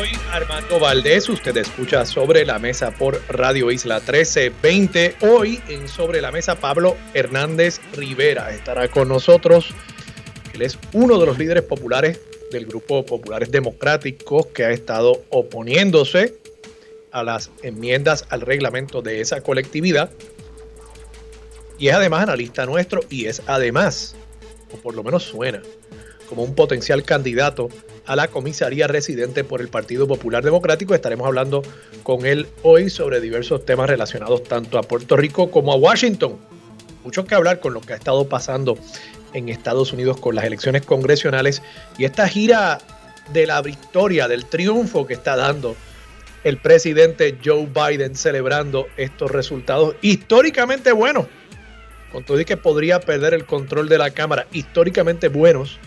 Soy Armando Valdés. Usted escucha Sobre la Mesa por Radio Isla 1320. Hoy en Sobre la Mesa, Pablo Hernández Rivera estará con nosotros. Él es uno de los líderes populares del Grupo Populares Democráticos que ha estado oponiéndose a las enmiendas al reglamento de esa colectividad. Y es además analista nuestro y es además, o por lo menos suena, como un potencial candidato a la comisaría residente por el Partido Popular Democrático. Estaremos hablando con él hoy sobre diversos temas relacionados tanto a Puerto Rico como a Washington. Mucho que hablar con lo que ha estado pasando en Estados Unidos con las elecciones congresionales y esta gira de la victoria, del triunfo que está dando el presidente Joe Biden celebrando estos resultados históricamente buenos. Con todo y que podría perder el control de la Cámara, históricamente buenos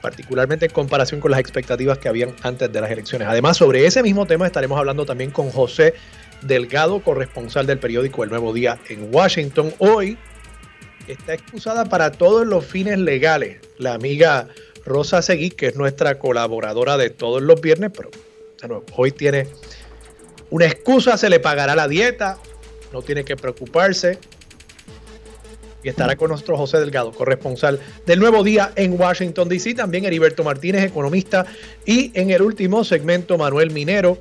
particularmente en comparación con las expectativas que habían antes de las elecciones. Además, sobre ese mismo tema estaremos hablando también con José Delgado, corresponsal del periódico El Nuevo Día en Washington. Hoy está excusada para todos los fines legales la amiga Rosa Seguí, que es nuestra colaboradora de todos los viernes, pero hoy tiene una excusa, se le pagará la dieta, no tiene que preocuparse, estará con nosotros José Delgado, corresponsal del Nuevo Día en Washington, D.C. También Heriberto Martínez, economista. Y en el último segmento, Manuel Minero,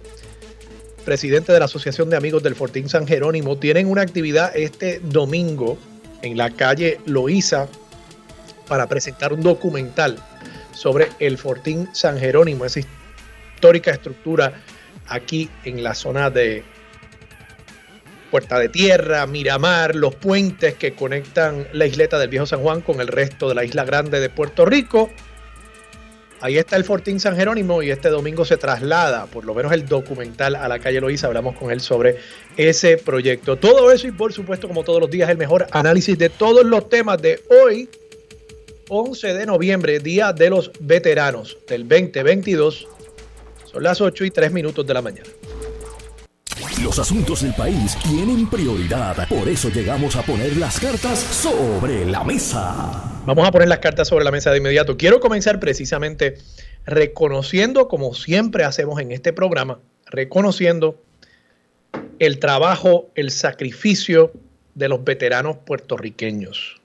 presidente de la Asociación de Amigos del Fortín San Jerónimo. Tienen una actividad este domingo en la calle Loíza para presentar un documental sobre el Fortín San Jerónimo, esa histórica estructura aquí en la zona de Puerta de Tierra, Miramar, los puentes que conectan la isleta del Viejo San Juan con el resto de la isla grande de Puerto Rico. Ahí está el Fortín San Jerónimo y este domingo se traslada, por lo menos el documental, a la calle Loíza. Hablamos con él sobre ese proyecto. Todo eso y por supuesto, como todos los días, el mejor análisis de todos los temas de hoy, 11 de noviembre, Día de los Veteranos del 2022. Son las 8 y 3 minutos de la mañana. Los asuntos del país tienen prioridad. Por eso llegamos a poner las cartas sobre la mesa. Vamos a poner las cartas sobre la mesa de inmediato. Quiero comenzar precisamente reconociendo, como siempre hacemos en este programa, reconociendo el trabajo, el sacrificio de los veteranos puertorriqueños.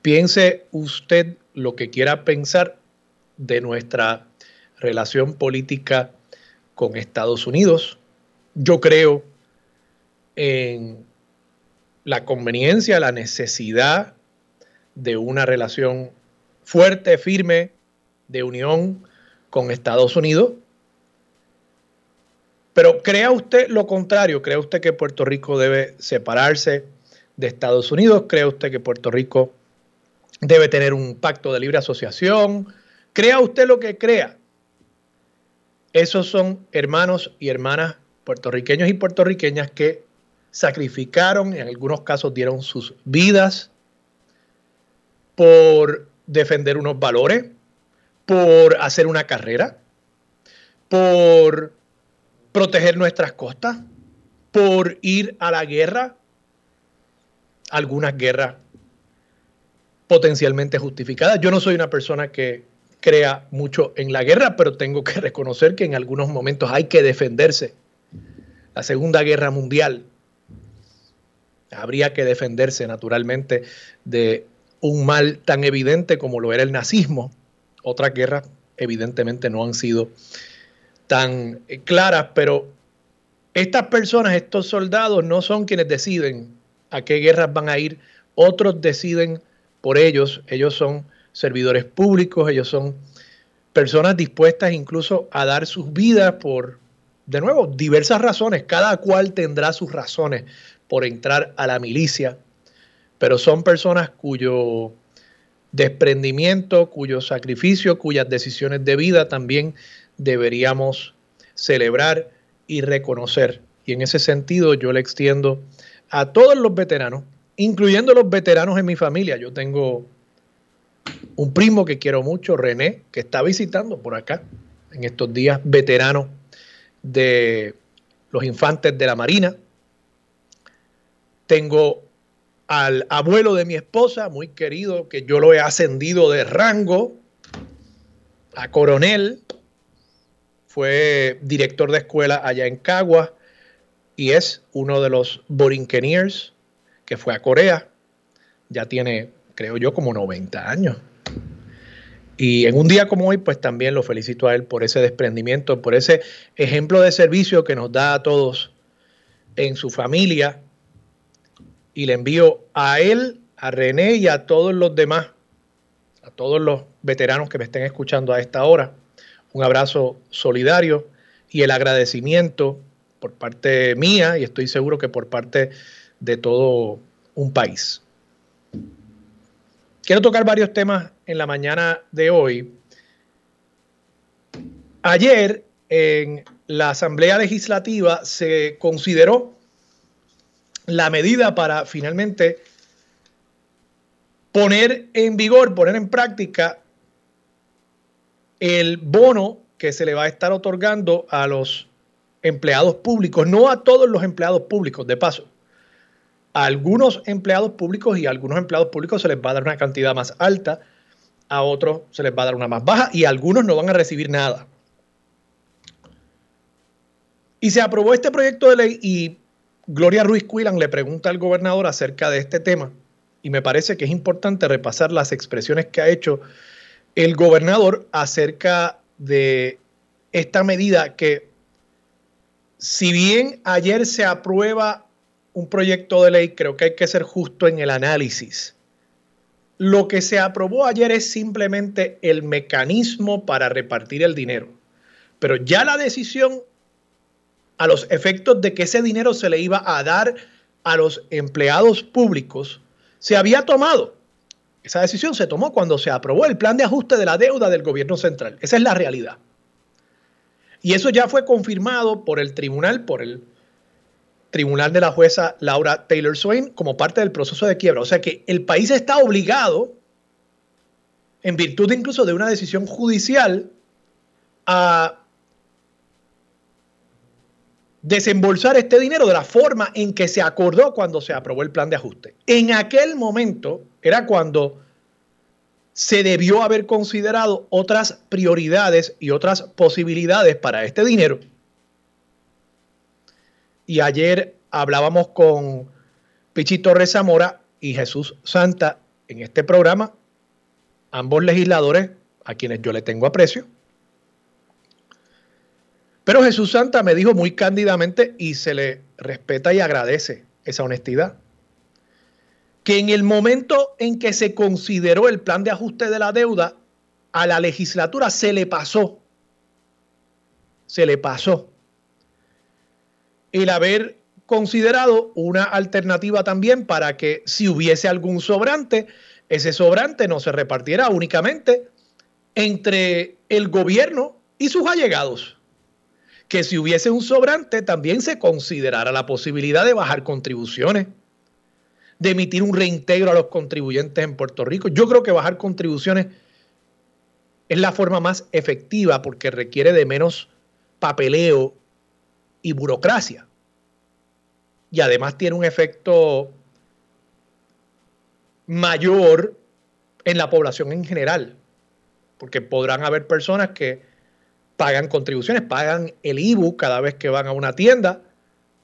Piense usted lo que quiera pensar de nuestra relación política con Estados Unidos, yo creo en la conveniencia, la necesidad de una relación fuerte, firme, de unión con Estados Unidos. Pero crea usted lo contrario, crea usted que Puerto Rico debe separarse de Estados Unidos, crea usted que Puerto Rico debe tener un pacto de libre asociación, crea usted lo que crea. Esos son hermanos y hermanas puertorriqueños y puertorriqueñas que sacrificaron, en algunos casos dieron sus vidas por defender unos valores, por hacer una carrera, por proteger nuestras costas, por ir a la guerra, algunas guerras potencialmente justificadas. Yo no soy una persona que crea mucho en la guerra, pero tengo que reconocer que en algunos momentos hay que defenderse la Segunda Guerra Mundial. Habría que defenderse naturalmente de un mal tan evidente como lo era el nazismo. Otras guerras evidentemente no han sido tan eh, claras, pero estas personas, estos soldados, no son quienes deciden a qué guerras van a ir, otros deciden por ellos, ellos son servidores públicos, ellos son personas dispuestas incluso a dar sus vidas por de nuevo, diversas razones, cada cual tendrá sus razones por entrar a la milicia, pero son personas cuyo desprendimiento, cuyo sacrificio, cuyas decisiones de vida también deberíamos celebrar y reconocer y en ese sentido yo le extiendo a todos los veteranos, incluyendo los veteranos en mi familia. Yo tengo un primo que quiero mucho, René, que está visitando por acá en estos días, veterano de los infantes de la Marina. Tengo al abuelo de mi esposa, muy querido, que yo lo he ascendido de rango a coronel. Fue director de escuela allá en Cagua y es uno de los Borinqueniers que fue a Corea. Ya tiene, creo yo, como 90 años. Y en un día como hoy, pues también lo felicito a él por ese desprendimiento, por ese ejemplo de servicio que nos da a todos en su familia. Y le envío a él, a René y a todos los demás, a todos los veteranos que me estén escuchando a esta hora, un abrazo solidario y el agradecimiento por parte mía y estoy seguro que por parte de todo un país. Quiero tocar varios temas en la mañana de hoy. Ayer en la Asamblea Legislativa se consideró la medida para finalmente poner en vigor, poner en práctica el bono que se le va a estar otorgando a los empleados públicos, no a todos los empleados públicos, de paso. A algunos empleados públicos y a algunos empleados públicos se les va a dar una cantidad más alta, a otros se les va a dar una más baja y algunos no van a recibir nada. Y se aprobó este proyecto de ley y Gloria Ruiz Cuilan le pregunta al gobernador acerca de este tema y me parece que es importante repasar las expresiones que ha hecho el gobernador acerca de esta medida que si bien ayer se aprueba un proyecto de ley, creo que hay que ser justo en el análisis. Lo que se aprobó ayer es simplemente el mecanismo para repartir el dinero. Pero ya la decisión a los efectos de que ese dinero se le iba a dar a los empleados públicos se había tomado. Esa decisión se tomó cuando se aprobó el plan de ajuste de la deuda del gobierno central. Esa es la realidad. Y eso ya fue confirmado por el tribunal, por el tribunal de la jueza Laura Taylor Swain, como parte del proceso de quiebra. O sea que el país está obligado, en virtud incluso de una decisión judicial, a desembolsar este dinero de la forma en que se acordó cuando se aprobó el plan de ajuste. En aquel momento era cuando se debió haber considerado otras prioridades y otras posibilidades para este dinero. Y ayer hablábamos con Pichito Torres Zamora y Jesús Santa en este programa, ambos legisladores a quienes yo le tengo aprecio. Pero Jesús Santa me dijo muy cándidamente y se le respeta y agradece esa honestidad que en el momento en que se consideró el plan de ajuste de la deuda, a la legislatura se le pasó, se le pasó el haber considerado una alternativa también para que si hubiese algún sobrante, ese sobrante no se repartiera únicamente entre el gobierno y sus allegados. Que si hubiese un sobrante también se considerara la posibilidad de bajar contribuciones de emitir un reintegro a los contribuyentes en Puerto Rico. Yo creo que bajar contribuciones es la forma más efectiva porque requiere de menos papeleo y burocracia. Y además tiene un efecto mayor en la población en general, porque podrán haber personas que pagan contribuciones, pagan el IBU cada vez que van a una tienda,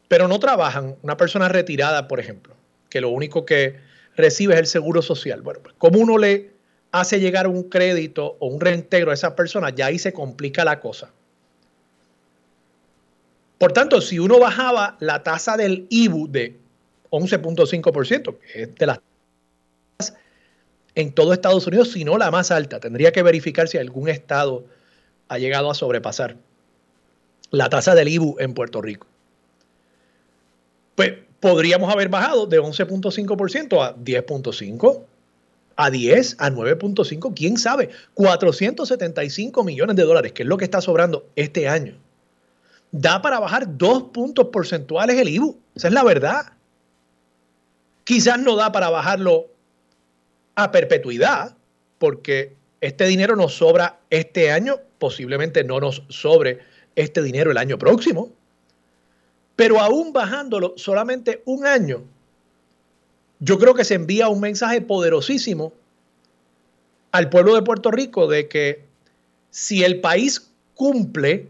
pero no trabajan. Una persona retirada, por ejemplo que lo único que recibe es el seguro social. Bueno, pues como uno le hace llegar un crédito o un reintegro a esa persona, ya ahí se complica la cosa. Por tanto, si uno bajaba la tasa del IBU de 11.5%, que es de las en todo Estados Unidos, si no la más alta, tendría que verificar si algún estado ha llegado a sobrepasar la tasa del IBU en Puerto Rico. Pues podríamos haber bajado de 11.5% a 10.5%, a 10, a 9.5, quién sabe, 475 millones de dólares, que es lo que está sobrando este año. Da para bajar dos puntos porcentuales el IBU. Esa es la verdad. Quizás no da para bajarlo a perpetuidad, porque este dinero nos sobra este año, posiblemente no nos sobre este dinero el año próximo, pero aún bajándolo solamente un año, yo creo que se envía un mensaje poderosísimo al pueblo de Puerto Rico de que si el país cumple,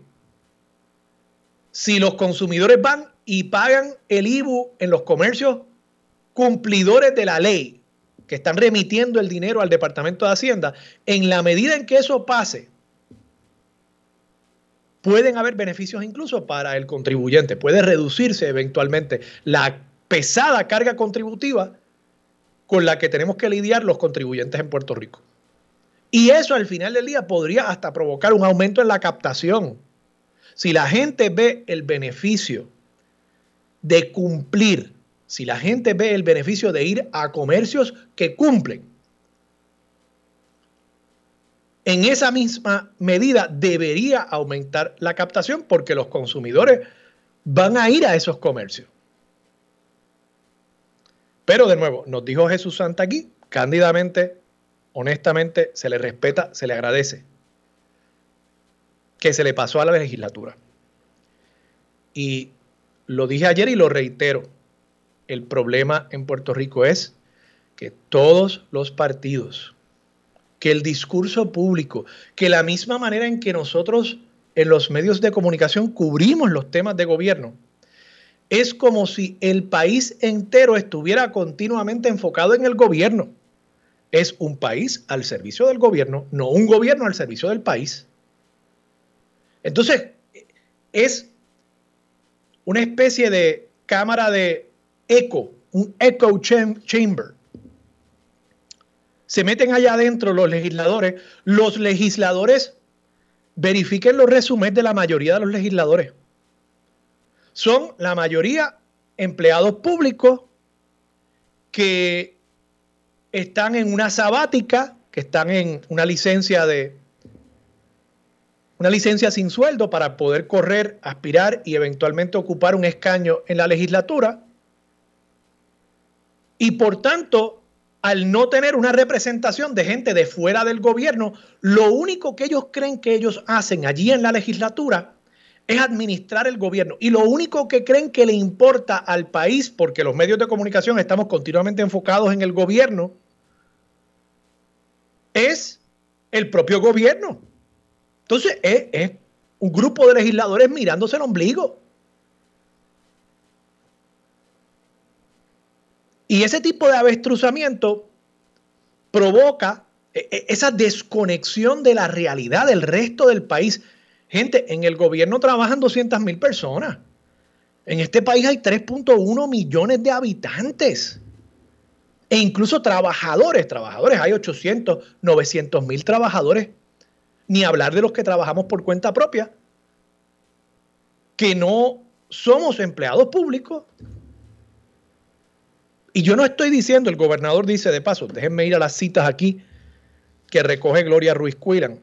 si los consumidores van y pagan el IBU en los comercios cumplidores de la ley, que están remitiendo el dinero al Departamento de Hacienda, en la medida en que eso pase, pueden haber beneficios incluso para el contribuyente. Puede reducirse eventualmente la pesada carga contributiva con la que tenemos que lidiar los contribuyentes en Puerto Rico. Y eso al final del día podría hasta provocar un aumento en la captación. Si la gente ve el beneficio de cumplir, si la gente ve el beneficio de ir a comercios que cumplen, en esa misma medida debería aumentar la captación porque los consumidores van a ir a esos comercios. Pero de nuevo, nos dijo Jesús Santa aquí, cándidamente, honestamente, se le respeta, se le agradece que se le pasó a la legislatura. Y lo dije ayer y lo reitero, el problema en Puerto Rico es que todos los partidos, que el discurso público, que la misma manera en que nosotros en los medios de comunicación cubrimos los temas de gobierno, es como si el país entero estuviera continuamente enfocado en el gobierno. Es un país al servicio del gobierno, no un gobierno al servicio del país. Entonces, es una especie de cámara de eco, un echo chamber. Se meten allá adentro los legisladores. Los legisladores verifiquen los resúmenes de la mayoría de los legisladores son la mayoría empleados públicos que están en una sabática, que están en una licencia de una licencia sin sueldo para poder correr, aspirar y eventualmente ocupar un escaño en la legislatura. Y por tanto, al no tener una representación de gente de fuera del gobierno, lo único que ellos creen que ellos hacen allí en la legislatura es administrar el gobierno. Y lo único que creen que le importa al país, porque los medios de comunicación estamos continuamente enfocados en el gobierno, es el propio gobierno. Entonces es, un grupo de legisladores mirándose el ombligo. Y ese tipo de avestruzamiento provoca e, e, esa desconexión de la realidad del resto del país. Gente, en el gobierno trabajan 200 mil personas. En este país hay 3.1 millones de habitantes. E incluso trabajadores, trabajadores, hay 800, 900 mil trabajadores. Ni hablar de los que trabajamos por cuenta propia, que no somos empleados públicos. Y yo no estoy diciendo, el gobernador dice de paso, déjenme ir a las citas aquí que recoge Gloria Ruiz Cuilan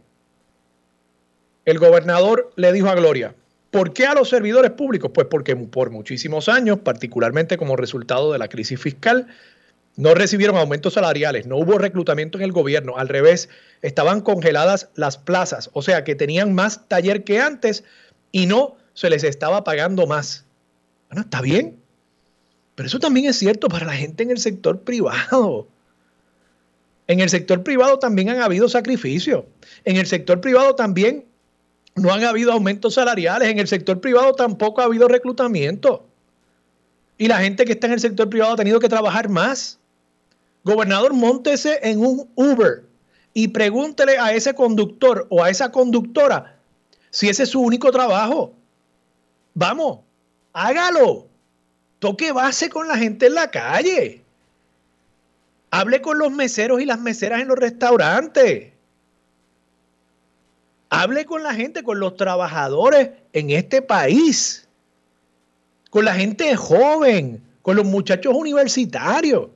el gobernador le dijo a Gloria, ¿por qué a los servidores públicos? Pues porque por muchísimos años, particularmente como resultado de la crisis fiscal, no recibieron aumentos salariales, no hubo reclutamiento en el gobierno, al revés, estaban congeladas las plazas, o sea que tenían más taller que antes y no se les estaba pagando más. Bueno, está bien, pero eso también es cierto para la gente en el sector privado. En el sector privado también han habido sacrificios. En el sector privado también no han habido aumentos salariales. En el sector privado tampoco ha habido reclutamiento. Y la gente que está en el sector privado ha tenido que trabajar más. Gobernador, montese en un Uber y pregúntele a ese conductor o a esa conductora si ese es su único trabajo. Vamos, hágalo. Toque base con la gente en la calle. Hable con los meseros y las meseras en los restaurantes. Hable con la gente, con los trabajadores en este país, con la gente joven, con los muchachos universitarios.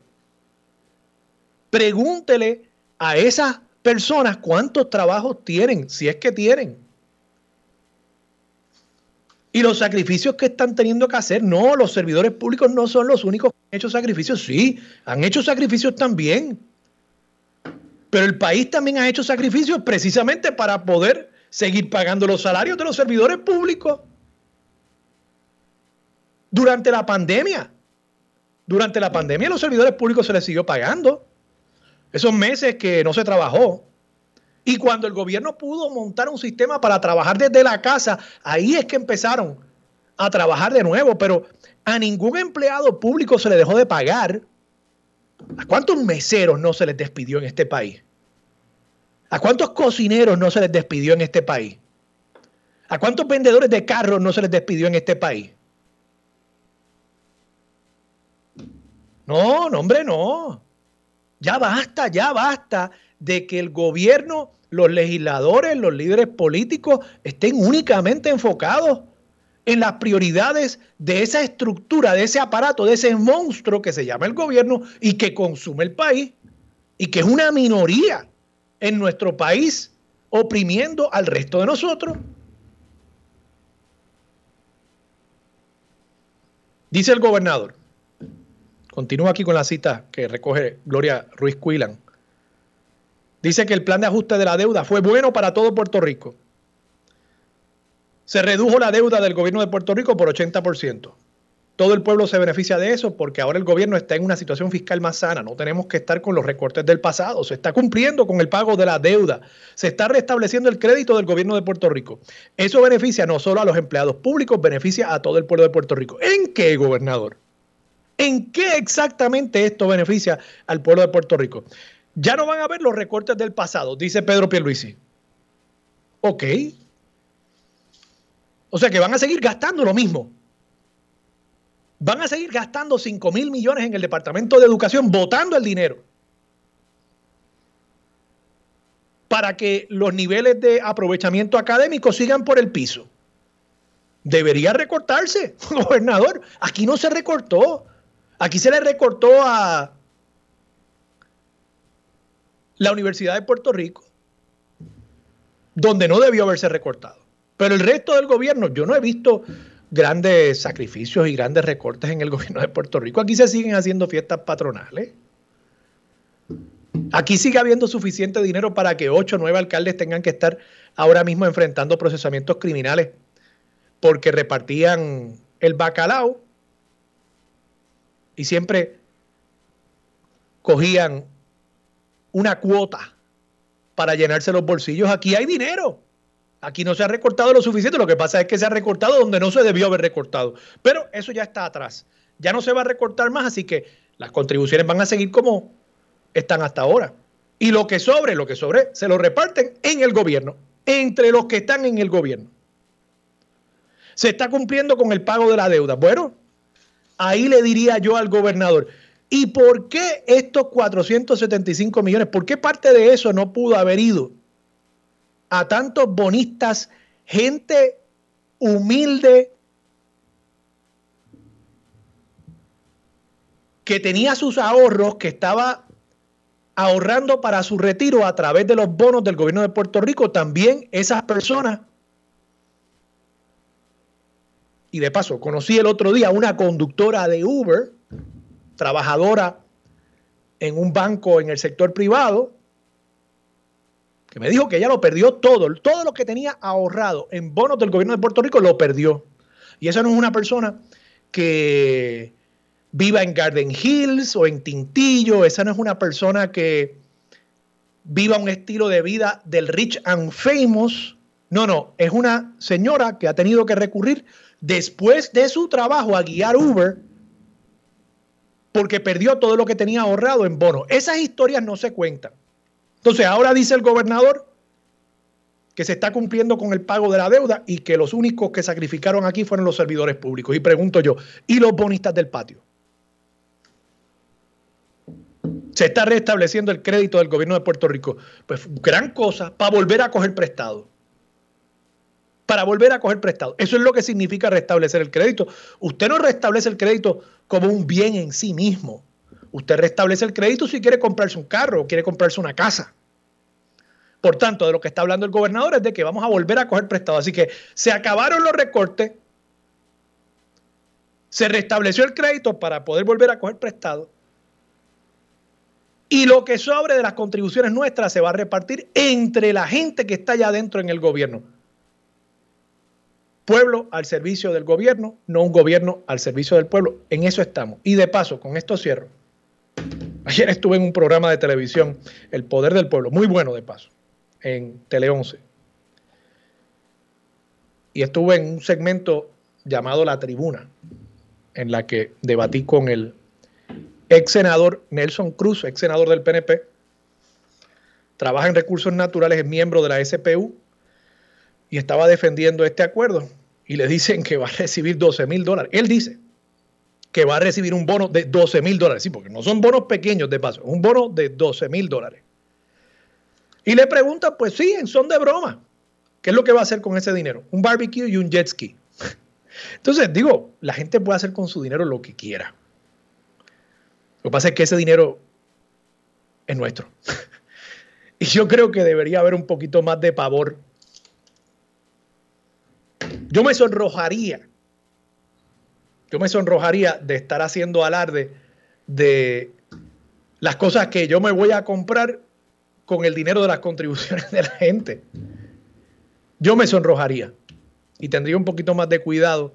Pregúntele a esas personas cuántos trabajos tienen, si es que tienen. y los sacrificios que están teniendo que hacer. No, los servidores públicos no son los únicos que han hecho sacrificios. Sí, han hecho sacrificios también. Pero el país también ha hecho sacrificios precisamente para poder seguir pagando los salarios de los servidores públicos. Durante la pandemia, durante la pandemia los servidores públicos se les siguió pagando. Esos meses que no se trabajó. Y cuando el gobierno pudo montar un sistema para trabajar desde la casa, ahí es que empezaron a trabajar de nuevo. Pero a ningún empleado público se le dejó de pagar. ¿A cuántos meseros no se les despidió en este país? ¿A cuántos cocineros no se les despidió en este país? ¿A cuántos vendedores de carros no se les despidió en este país? No, no, hombre, no. Ya basta, ya basta de que el gobierno, los legisladores, los líderes políticos estén únicamente enfocados en las prioridades de esa estructura, de ese aparato, de ese monstruo que se llama el gobierno y que consume el país y que es una minoría en nuestro país oprimiendo al resto de nosotros. Dice el gobernador, continúa aquí con la cita que recoge Gloria Ruiz Cuilan. Dice que el plan de ajuste de la deuda fue bueno para todo Puerto Rico. Se redujo la deuda del gobierno de Puerto Rico por 80%. Todo el pueblo se beneficia de eso porque ahora el gobierno está en una situación fiscal más sana. No tenemos que estar con los recortes del pasado. Se está cumpliendo con el pago de la deuda. Se está restableciendo el crédito del gobierno de Puerto Rico. Eso beneficia no solo a los empleados públicos, beneficia a todo el pueblo de Puerto Rico. ¿En qué, gobernador? ¿En qué exactamente esto beneficia al pueblo de Puerto Rico? Ya no van a ver los recortes del pasado, dice Pedro Pierluisi. Ok. O sea que van a seguir gastando lo mismo van a seguir gastando 5 mil millones en el Departamento de Educación, votando el dinero para que los niveles de aprovechamiento académico sigan por el piso. Debería recortarse, gobernador. Aquí no se recortó. Aquí se le recortó a la Universidad de Puerto Rico, donde no debió haberse recortado. Pero el resto del gobierno, yo no he visto grandes sacrificios y grandes recortes en el gobierno de Puerto Rico. Aquí se siguen haciendo fiestas patronales. Aquí sigue habiendo suficiente dinero para que ocho o nueve alcaldes tengan que estar ahora mismo enfrentando procesamientos criminales porque repartían el bacalao y siempre cogían una cuota para llenarse los bolsillos. Aquí hay dinero. Aquí no se ha recortado lo suficiente, lo que pasa es que se ha recortado donde no se debió haber recortado. Pero eso ya está atrás. Ya no se va a recortar más, así que las contribuciones van a seguir como están hasta ahora. Y lo que sobre, lo que sobre, se lo reparten en el gobierno, entre los que están en el gobierno. Se está cumpliendo con el pago de la deuda. Bueno, ahí le diría yo al gobernador, ¿y por qué estos 475 millones? ¿Por qué parte de eso no pudo haber ido a tantos bonistas, gente humilde que tenía sus ahorros, que estaba ahorrando para su retiro a través de los bonos del gobierno de Puerto Rico, también esas personas. Y de paso, conocí el otro día una conductora de Uber, trabajadora en un banco en el sector privado, que me dijo que ella lo perdió todo, todo lo que tenía ahorrado en bonos del gobierno de Puerto Rico lo perdió. Y esa no es una persona que viva en Garden Hills o en Tintillo, esa no es una persona que viva un estilo de vida del rich and famous. No, no, es una señora que ha tenido que recurrir después de su trabajo a guiar Uber porque perdió todo lo que tenía ahorrado en bonos. Esas historias no se cuentan. Entonces ahora dice el gobernador que se está cumpliendo con el pago de la deuda y que los únicos que sacrificaron aquí fueron los servidores públicos. Y pregunto yo, ¿y los bonistas del patio? Se está restableciendo el crédito del gobierno de Puerto Rico. Pues gran cosa para volver a coger prestado. Para volver a coger prestado. Eso es lo que significa restablecer el crédito. Usted no restablece el crédito como un bien en sí mismo. Usted restablece el crédito si quiere comprarse un carro o quiere comprarse una casa. Por tanto, de lo que está hablando el gobernador es de que vamos a volver a coger prestado. Así que se acabaron los recortes, Se restableció el crédito para poder volver a coger prestado. Y lo que sobre de las contribuciones nuestras se va a repartir entre la gente que está allá adentro en el gobierno. Pueblo al servicio del gobierno, no un gobierno al servicio del pueblo. En eso estamos. Y de paso, con esto cierro. Ayer estuve en un programa de televisión, El Poder del Pueblo, muy bueno de paso, en Tele 11. Y estuve en un segmento llamado La Tribuna, en la que debatí con el ex senador Nelson Cruz, ex senador del PNP. Trabaja en recursos naturales, es miembro de la SPU y estaba defendiendo este acuerdo. Y le dicen que va a recibir 12 mil dólares. Él dice, que va a recibir un bono de 12 mil dólares. Sí, porque no son bonos pequeños de paso, un bono de 12 mil dólares. Y le pregunta, pues sí, en son de broma. ¿Qué es lo que va a hacer con ese dinero? Un barbecue y un jet ski. Entonces, digo, la gente puede hacer con su dinero lo que quiera. Lo que pasa es que ese dinero es nuestro. y yo creo que debería haber un poquito más de pavor. Yo me sonrojaría yo me sonrojaría de estar haciendo alarde de las cosas que yo me voy a comprar con el dinero de las contribuciones de la gente. Yo me sonrojaría y tendría un poquito más de cuidado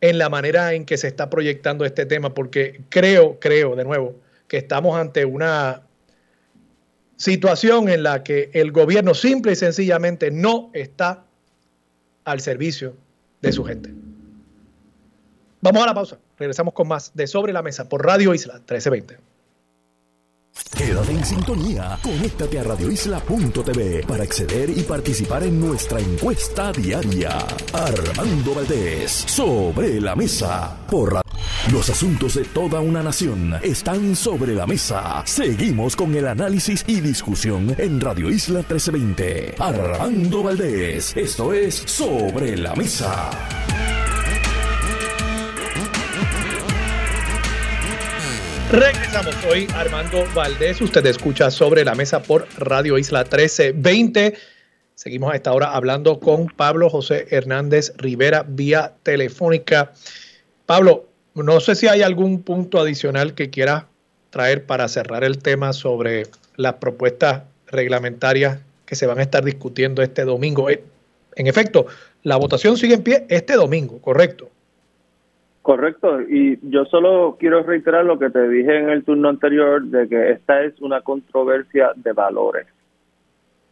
en la manera en que se está proyectando este tema, porque creo, creo, de nuevo, que estamos ante una situación en la que el gobierno simple y sencillamente no está al servicio de su gente. Vamos a la pausa. Regresamos con más de Sobre la Mesa por Radio Isla 1320. Quédate en sintonía. Conéctate a radioisla.tv para acceder y participar en nuestra encuesta diaria. Armando Valdés, sobre la mesa. Por Los asuntos de toda una nación están sobre la mesa. Seguimos con el análisis y discusión en Radio Isla 1320. Armando Valdés, esto es Sobre la Mesa. Regresamos hoy, Armando Valdés. Usted escucha sobre la mesa por Radio Isla 1320. Seguimos a esta hora hablando con Pablo José Hernández Rivera vía telefónica. Pablo, no sé si hay algún punto adicional que quiera traer para cerrar el tema sobre las propuestas reglamentarias que se van a estar discutiendo este domingo. Eh, en efecto, la votación sigue en pie este domingo, ¿correcto? Correcto, y yo solo quiero reiterar lo que te dije en el turno anterior de que esta es una controversia de valores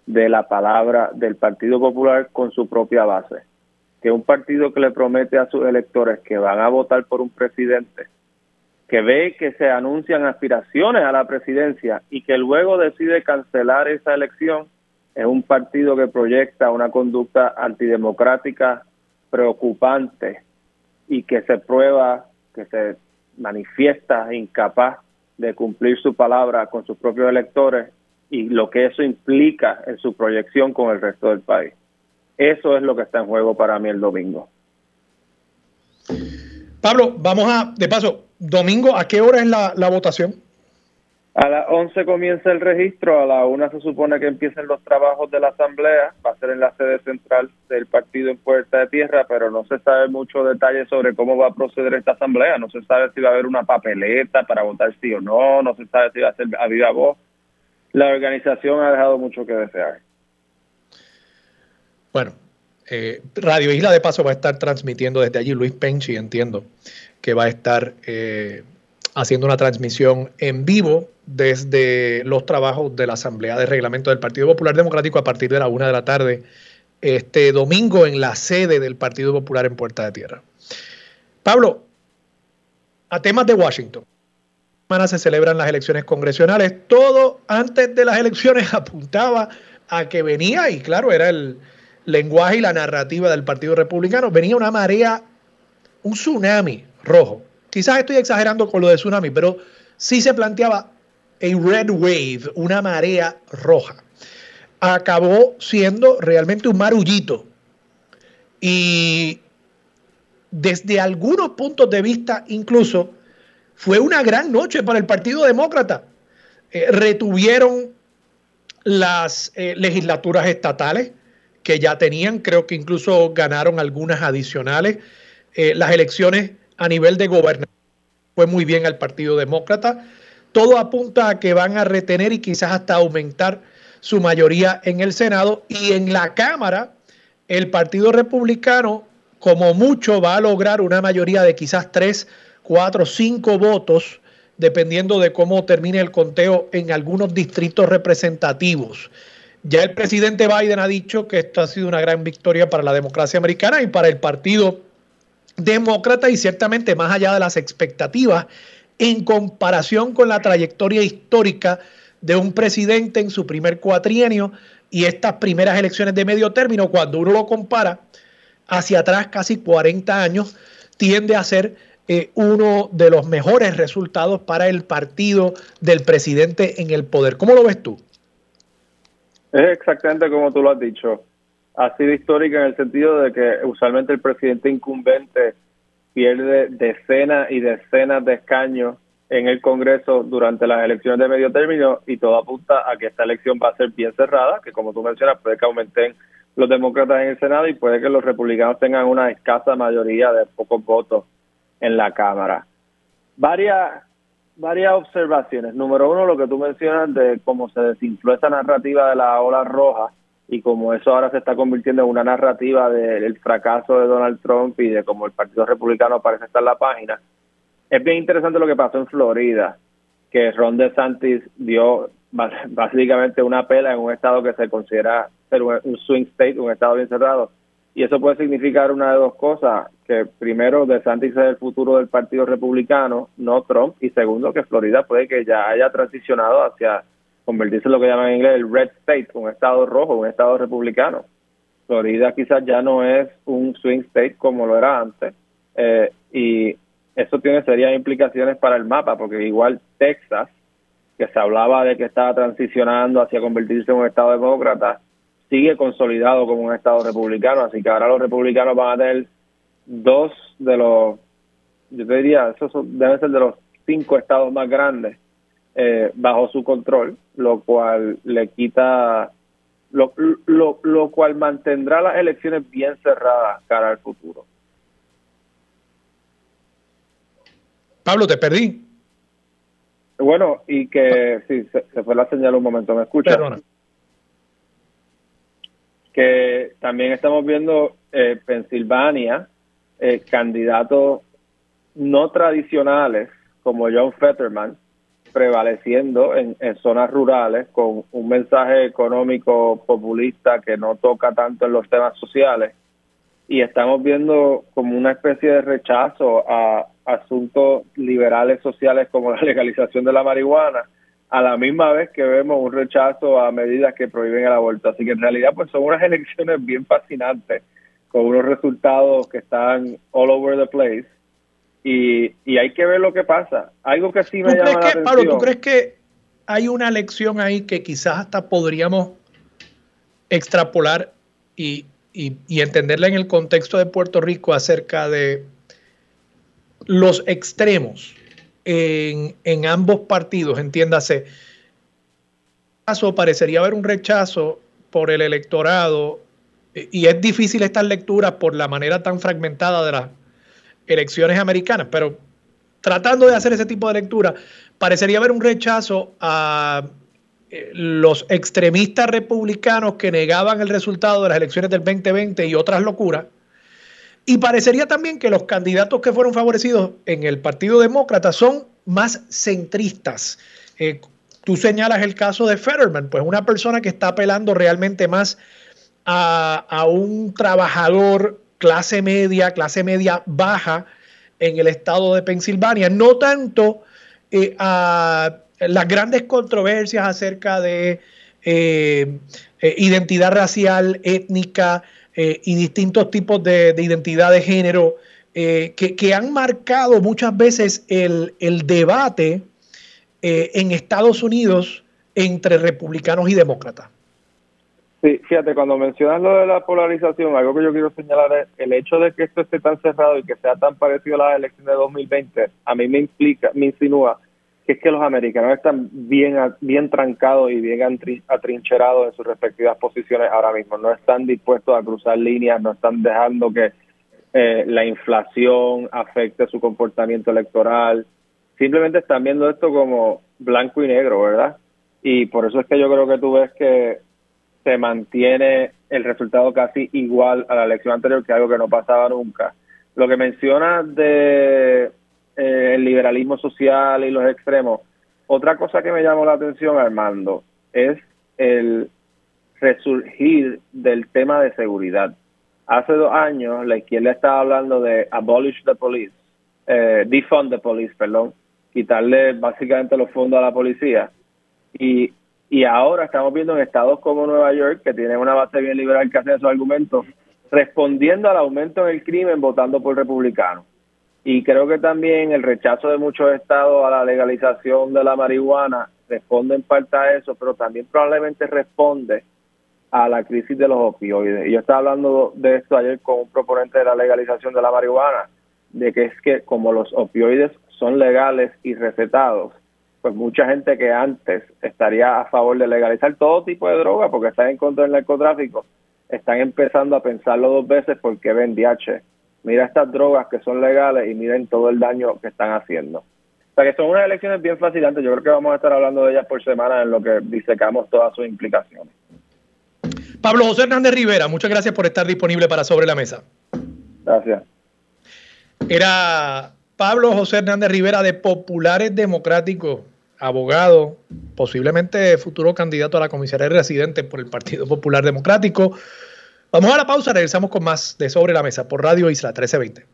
de la palabra del Partido Popular con su propia base. Que un partido que le promete a sus electores que van a votar por un presidente, que ve que se anuncian aspiraciones a la presidencia y que luego decide cancelar esa elección, es un partido que proyecta una conducta antidemocrática preocupante y que se prueba, que se manifiesta incapaz de cumplir su palabra con sus propios electores y lo que eso implica en su proyección con el resto del país. Eso es lo que está en juego para mí el domingo. Pablo, vamos a, de paso, domingo, ¿a qué hora es la, la votación? A las 11 comienza el registro, a la 1 se supone que empiecen los trabajos de la asamblea, va a ser en la sede central del partido en Puerta de Tierra, pero no se sabe mucho detalle sobre cómo va a proceder esta asamblea, no se sabe si va a haber una papeleta para votar sí o no, no se sabe si va a ser a viva voz. La organización ha dejado mucho que desear. Bueno, eh, Radio Isla de Paso va a estar transmitiendo desde allí, Luis Penchi entiendo que va a estar... Eh, haciendo una transmisión en vivo desde los trabajos de la Asamblea de Reglamento del Partido Popular Democrático a partir de la una de la tarde este domingo en la sede del Partido Popular en Puerta de Tierra. Pablo, a temas de Washington. Semana se celebran las elecciones congresionales. Todo antes de las elecciones apuntaba a que venía, y claro, era el lenguaje y la narrativa del Partido Republicano, venía una marea, un tsunami rojo Quizás estoy exagerando con lo de tsunami, pero sí se planteaba a red wave, una marea roja. Acabó siendo realmente un marullito. Y desde algunos puntos de vista, incluso, fue una gran noche para el Partido Demócrata. Eh, retuvieron las eh, legislaturas estatales que ya tenían, creo que incluso ganaron algunas adicionales. Eh, las elecciones a nivel de gobernación. Fue muy bien al Partido Demócrata. Todo apunta a que van a retener y quizás hasta aumentar su mayoría en el Senado y en la Cámara el Partido Republicano como mucho va a lograr una mayoría de quizás tres, cuatro, cinco votos, dependiendo de cómo termine el conteo en algunos distritos representativos. Ya el presidente Biden ha dicho que esto ha sido una gran victoria para la democracia americana y para el Partido Demócrata y ciertamente más allá de las expectativas en comparación con la trayectoria histórica de un presidente en su primer cuatrienio y estas primeras elecciones de medio término, cuando uno lo compara hacia atrás casi 40 años, tiende a ser eh, uno de los mejores resultados para el partido del presidente en el poder. ¿Cómo lo ves tú? Es exactamente como tú lo has dicho. Ha sido histórica en el sentido de que usualmente el presidente incumbente pierde decenas y decenas de escaños en el Congreso durante las elecciones de medio término y todo apunta a que esta elección va a ser bien cerrada, que como tú mencionas puede que aumenten los demócratas en el Senado y puede que los republicanos tengan una escasa mayoría de pocos votos en la Cámara. Varias, varias observaciones. Número uno, lo que tú mencionas de cómo se desinfló esa narrativa de la ola roja y cómo eso ahora se está convirtiendo en una narrativa del fracaso de Donald Trump y de cómo el Partido Republicano parece estar en la página. Es bien interesante lo que pasó en Florida, que Ron DeSantis dio básicamente una pela en un estado que se considera ser un swing state, un estado bien cerrado. Y eso puede significar una de dos cosas, que primero DeSantis es el futuro del Partido Republicano, no Trump, y segundo que Florida puede que ya haya transicionado hacia convertirse en lo que llaman en inglés el red state, un estado rojo, un estado republicano. Florida quizás ya no es un swing state como lo era antes, eh, y eso tiene serias implicaciones para el mapa, porque igual Texas, que se hablaba de que estaba transicionando hacia convertirse en un estado demócrata, sigue consolidado como un estado republicano, así que ahora los republicanos van a tener dos de los, yo te diría, esos deben ser de los cinco estados más grandes eh, bajo su control, lo cual le quita, lo, lo, lo cual mantendrá las elecciones bien cerradas cara al futuro. Pablo, te perdí. Bueno, y que sí, se, fue la señal un momento, ¿me escuchas? Perdona que también estamos viendo eh, Pensilvania, eh, candidatos no tradicionales como John Fetterman prevaleciendo en, zonas rurales con un mensaje económico populista que no toca tanto en los temas sociales y estamos viendo como una especie de rechazo a asuntos liberales sociales como la legalización de la marihuana a la misma vez que vemos un rechazo a medidas que prohíben el aborto. Así que en realidad pues son unas elecciones bien fascinantes, con unos resultados que están all over the place. Y, y hay que ver lo que pasa. Algo que sí me llama la atención. Pablo, ¿tú crees que hay una lección ahí que quizás hasta podríamos extrapolar y, y, y entenderla en el contexto de Puerto Rico acerca de los extremos en, ambos partidos, entiéndase. Caso parecería haber un rechazo por el electorado y es difícil estas lecturas por la manera tan fragmentada de las elecciones americanas, pero tratando de hacer ese tipo de lectura, parecería haber un rechazo a eh, los extremistas republicanos que negaban el resultado de las elecciones del 2020 y otras locuras, y parecería también que los candidatos que fueron favorecidos en el Partido Demócrata son más centristas. Eh, tú señalas el caso de Fetterman, pues una persona que está apelando realmente más a, un trabajador clase media, clase media baja en el estado de Pensilvania, no tanto eh, a las grandes controversias acerca de eh, identidad racial, étnica, eh, y distintos tipos de, identidad de género eh, que, han marcado muchas veces el, debate eh, en Estados Unidos entre republicanos y demócratas. Sí, fíjate, cuando mencionas lo de la polarización, algo que yo quiero señalar es el hecho de que esto esté tan cerrado y que sea tan parecido a las elecciones de 2020, a mí me implica, me insinúa que es que los americanos están bien, bien trancados y bien atrincherados en sus respectivas posiciones ahora mismo. No están dispuestos a cruzar líneas, no están dejando que eh, la inflación afecte su comportamiento electoral. Simplemente están viendo esto como blanco y negro, ¿verdad? Y por eso es que yo creo que tú ves que se mantiene el resultado casi igual a la elección anterior, que algo que no pasaba nunca. Lo que menciona de eh, el liberalismo social y los extremos, otra cosa que me llamó la atención, Armando, es el resurgir del tema de seguridad. Hace dos años la izquierda estaba hablando de abolish the police, eh, defund the police, perdón, quitarle básicamente los fondos a la policía. Y, y ahora estamos viendo en estados como Nueva York, que tienen una base bien liberal que hace esos argumentos, respondiendo al aumento del crimen votando por republicanos. Y creo que también el rechazo de muchos estados a la legalización de la marihuana responde en parte a eso, pero también probablemente responde a la crisis de los opioides. Yo estaba hablando de esto ayer con un proponente de la legalización de la marihuana, de que es que como los opioides son legales y recetados, pues mucha gente que antes estaría a favor de legalizar todo tipo de droga porque está en contra del narcotráfico, están empezando a pensarlo dos veces porque ven DH. Mira estas drogas que son legales y miren todo el daño que están haciendo. O sea que son unas elecciones bien fascinantes. Yo creo que vamos a estar hablando de ellas por semana en lo que disecamos todas sus implicaciones. Pablo José Hernández Rivera, muchas gracias por estar disponible para Sobre la Mesa. Gracias. Era Pablo José Hernández Rivera de Populares Democráticos, abogado, posiblemente futuro candidato a la comisaría residente por el Partido Popular Democrático. Vamos a la pausa, regresamos con más de Sobre la Mesa por Radio Isla 1320.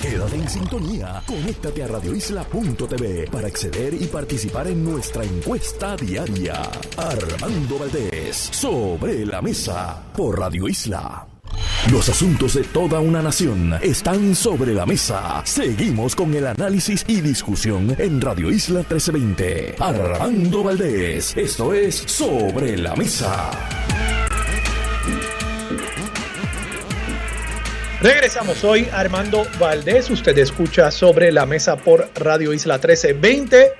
Quédate en sintonía. Conéctate a radioisla.tv para acceder y participar en nuestra encuesta diaria. Armando Valdés, sobre la mesa, por Radio Isla. Los asuntos de toda una nación están sobre la mesa. Seguimos con el análisis y discusión en Radio Isla 1320. Armando Valdés, esto es Sobre la Mesa. Regresamos hoy, Armando Valdés. Usted escucha sobre la mesa por Radio Isla 1320.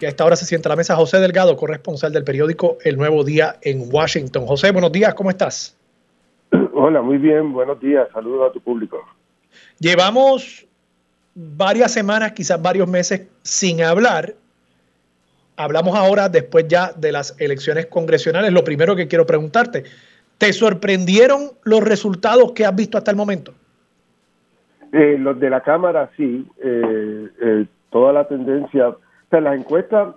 Y a esta hora se sienta la mesa José Delgado, corresponsal del periódico El Nuevo Día en Washington. José, buenos días, ¿cómo estás? Hola, muy bien, buenos días, saludos a tu público. Llevamos varias semanas, quizás varios meses sin hablar. Hablamos ahora, después ya de las elecciones congresionales. Lo primero que quiero preguntarte, ¿Te sorprendieron los resultados que has visto hasta el momento? Eh, los de la Cámara, sí. Eh, eh, toda la tendencia. O sea, las encuestas,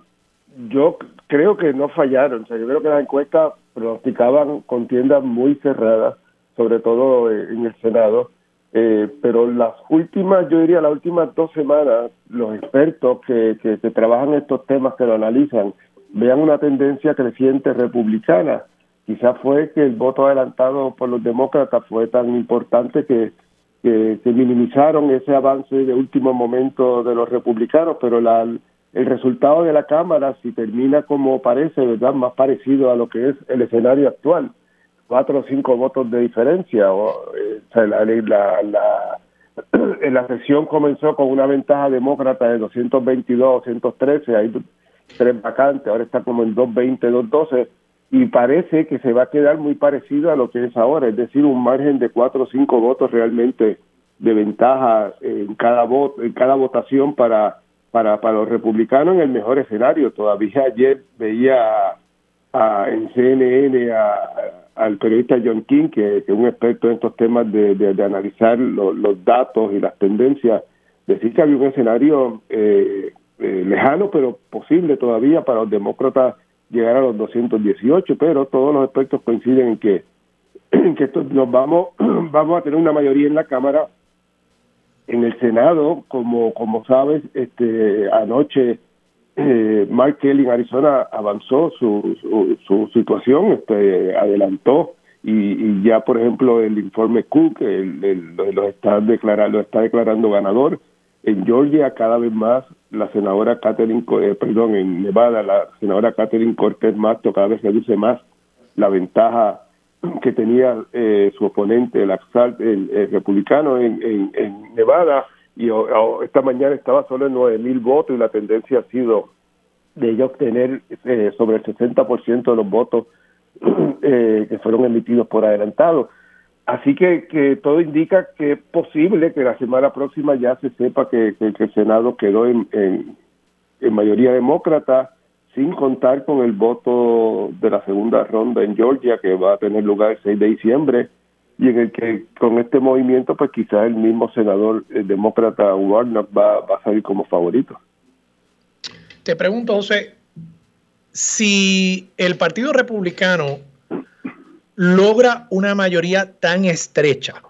yo creo que no fallaron. O sea, yo creo que las encuestas pronosticaban contiendas muy cerradas, sobre todo en el Senado. pero las últimas, yo diría las últimas dos semanas, los expertos que, que, que trabajan estos temas, que lo analizan, vean una tendencia creciente republicana Quizás fue que el voto adelantado por los demócratas fue tan importante que, que, minimizaron ese avance de último momento de los republicanos, pero la, el resultado de la Cámara, si termina como parece, ¿verdad? Más parecido a lo que es el escenario actual, cuatro o cinco votos de diferencia. O, eh, la, la, la, la sesión comenzó con una ventaja demócrata de 222 213, hay tres vacantes, ahora está como en 220, 212 y parece que se va a quedar muy parecido a lo que es ahora, es decir, un margen de cuatro o cinco votos realmente de ventaja en cada voto, en cada votación para para para los republicanos en el mejor escenario. Todavía ayer veía a, en CNN al periodista John King, que, es un experto en estos temas de, de, analizar los datos y las tendencias, decir que había un escenario eh, eh, lejano, pero posible todavía para los demócratas llegar a los 218, pero todos los expertos coinciden en que, en que esto, nos vamos, vamos a tener una mayoría en la Cámara. En el Senado, como, como sabes, este, anoche eh, Mark Kelly en Arizona avanzó su, su, situación, este, adelantó y, ya, por ejemplo, el informe Cook el, lo, está declarando, lo está declarando ganador. En Georgia, cada vez más la senadora Catherine, eh, perdón, en Nevada, la senadora Catherine Cortés Mato cada vez reduce más la ventaja que tenía eh, su oponente, el, el, republicano en, en, Nevada, y esta mañana estaba solo en 9 mil votos y la tendencia ha sido de ella obtener eh, sobre el 60% de los votos que fueron emitidos por adelantado. así que, que todo indica que es posible que la semana próxima ya se sepa que, el Senado quedó en, en, mayoría demócrata sin contar con el voto de la segunda ronda en Georgia que va a tener lugar el 6 de diciembre y en el que con este movimiento pues quizás el mismo senador demócrata Warnock va, a salir como favorito. Te pregunto, José, si el Partido Republicano logra una mayoría tan estrecha,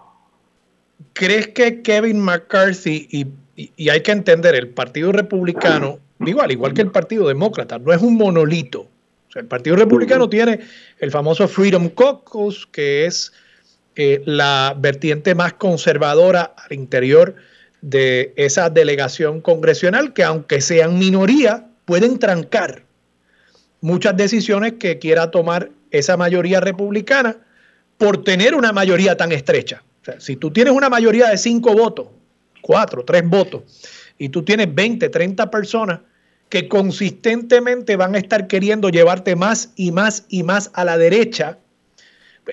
¿crees que Kevin McCarthy, y, hay que entender, el Partido Republicano, digo, al igual que el Partido Demócrata, no es un monolito. el Partido Republicano tiene el famoso Freedom Caucus, que es eh, la vertiente más conservadora al interior de esa delegación congresional, que aunque sean minoría, pueden trancar muchas decisiones que quiera tomar esa mayoría republicana por tener una mayoría tan estrecha. O sea, si tú tienes una mayoría de cinco votos, cuatro, tres votos, y tú tienes 20, 30 personas que consistentemente van a estar queriendo llevarte más y más y más a la derecha,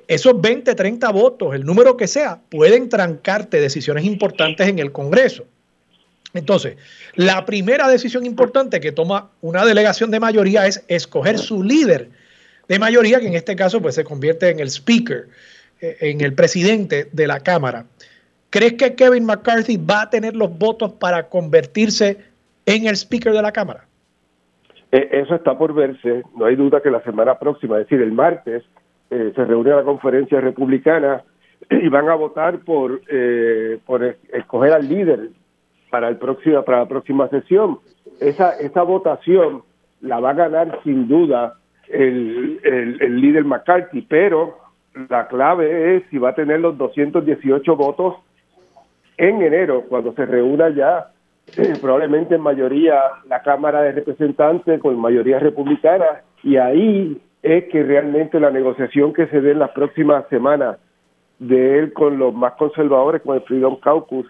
esos 20, 30 votos, el número que sea, pueden trancarte decisiones importantes en el Congreso. Entonces, la primera decisión importante que toma una delegación de mayoría es escoger su líder de mayoría, que en este caso pues, se convierte en el speaker, eh, en el presidente de la Cámara. ¿Crees que Kevin McCarthy va a tener los votos para convertirse en el speaker de la Cámara? E, eso está por verse. No hay duda que la semana próxima, es decir, el martes, eh, se reúne la conferencia republicana y van a votar por, eh, por escoger al líder para, el próximo, para la próxima sesión. Esa, esa votación la va a ganar sin duda el, el, líder McCarthy, pero la clave es si va a tener los 218 votos en enero, cuando se reúna ya eh, probablemente en mayoría la Cámara de Representantes con mayoría republicana, y ahí es que realmente la negociación que se dé en las próximas semanas de él con los más conservadores, con el Freedom Caucus,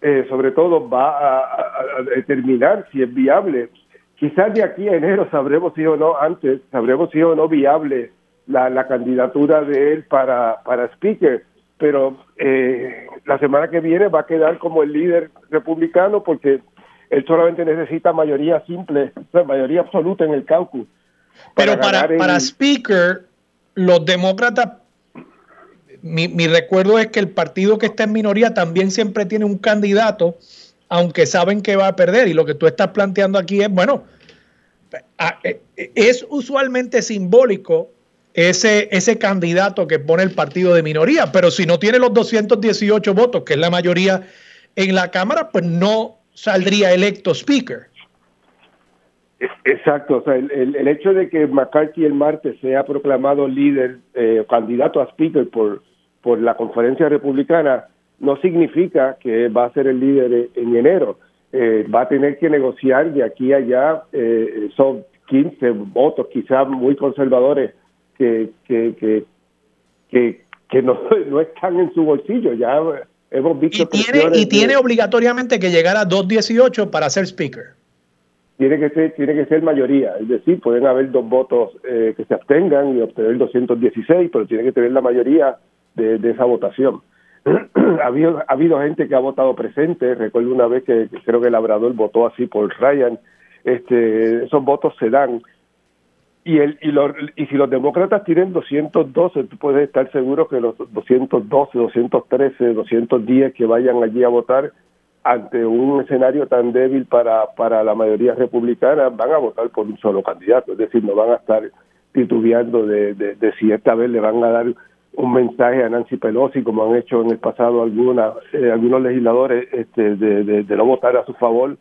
eh, sobre todo va a, determinar si es viable Quizás de aquí a enero sabremos si o no, antes, sabremos si o no viable la, candidatura de él para, para speaker, pero eh, la semana que viene va a quedar como el líder republicano porque él solamente necesita mayoría simple, mayoría absoluta en el caucus. Pero para, para speaker, los demócratas, mi, mi recuerdo es que el partido que está en minoría también siempre tiene un candidato aunque saben que va a perder. Y lo que tú estás planteando aquí es, bueno, eh, es usualmente simbólico ese, ese candidato que pone el partido de minoría, pero si no tiene los 218 votos, que es la mayoría en la Cámara, pues no saldría electo speaker. Exacto, o sea, el, hecho de que McCarthy el martes sea proclamado líder, eh, candidato a speaker por, por la conferencia republicana, no significa que va a ser el líder en enero. Eh, va a tener que negociar de aquí a allá, eh, son 15 votos quizás muy conservadores que, que, que, que, no, no, están en su bolsillo. Ya hemos visto... Y tiene, y tiene obligatoriamente que llegar a 218 para ser speaker. Tiene que ser, tiene que ser mayoría, es decir, pueden haber dos votos eh, que se abstengan y obtener 216, pero tiene que tener la mayoría de esa votación. ha, habido, ha habido gente que ha votado presente. Recuerdo una vez que, creo que el Labrador votó así por Ryan. Este, esos votos se dan. Y, el, y, los, y si los demócratas tienen 212, tú puedes estar seguro que los 212, 213, 210 que vayan allí a votar ante un escenario tan débil para, para la mayoría republicana van a votar por un solo candidato. Es decir, no van a estar titubeando de, de, de si esta vez le van a dar un mensaje a Nancy Pelosi, como han hecho en el pasado alguna, eh, algunos legisladores, este, de, de, no votar a su favor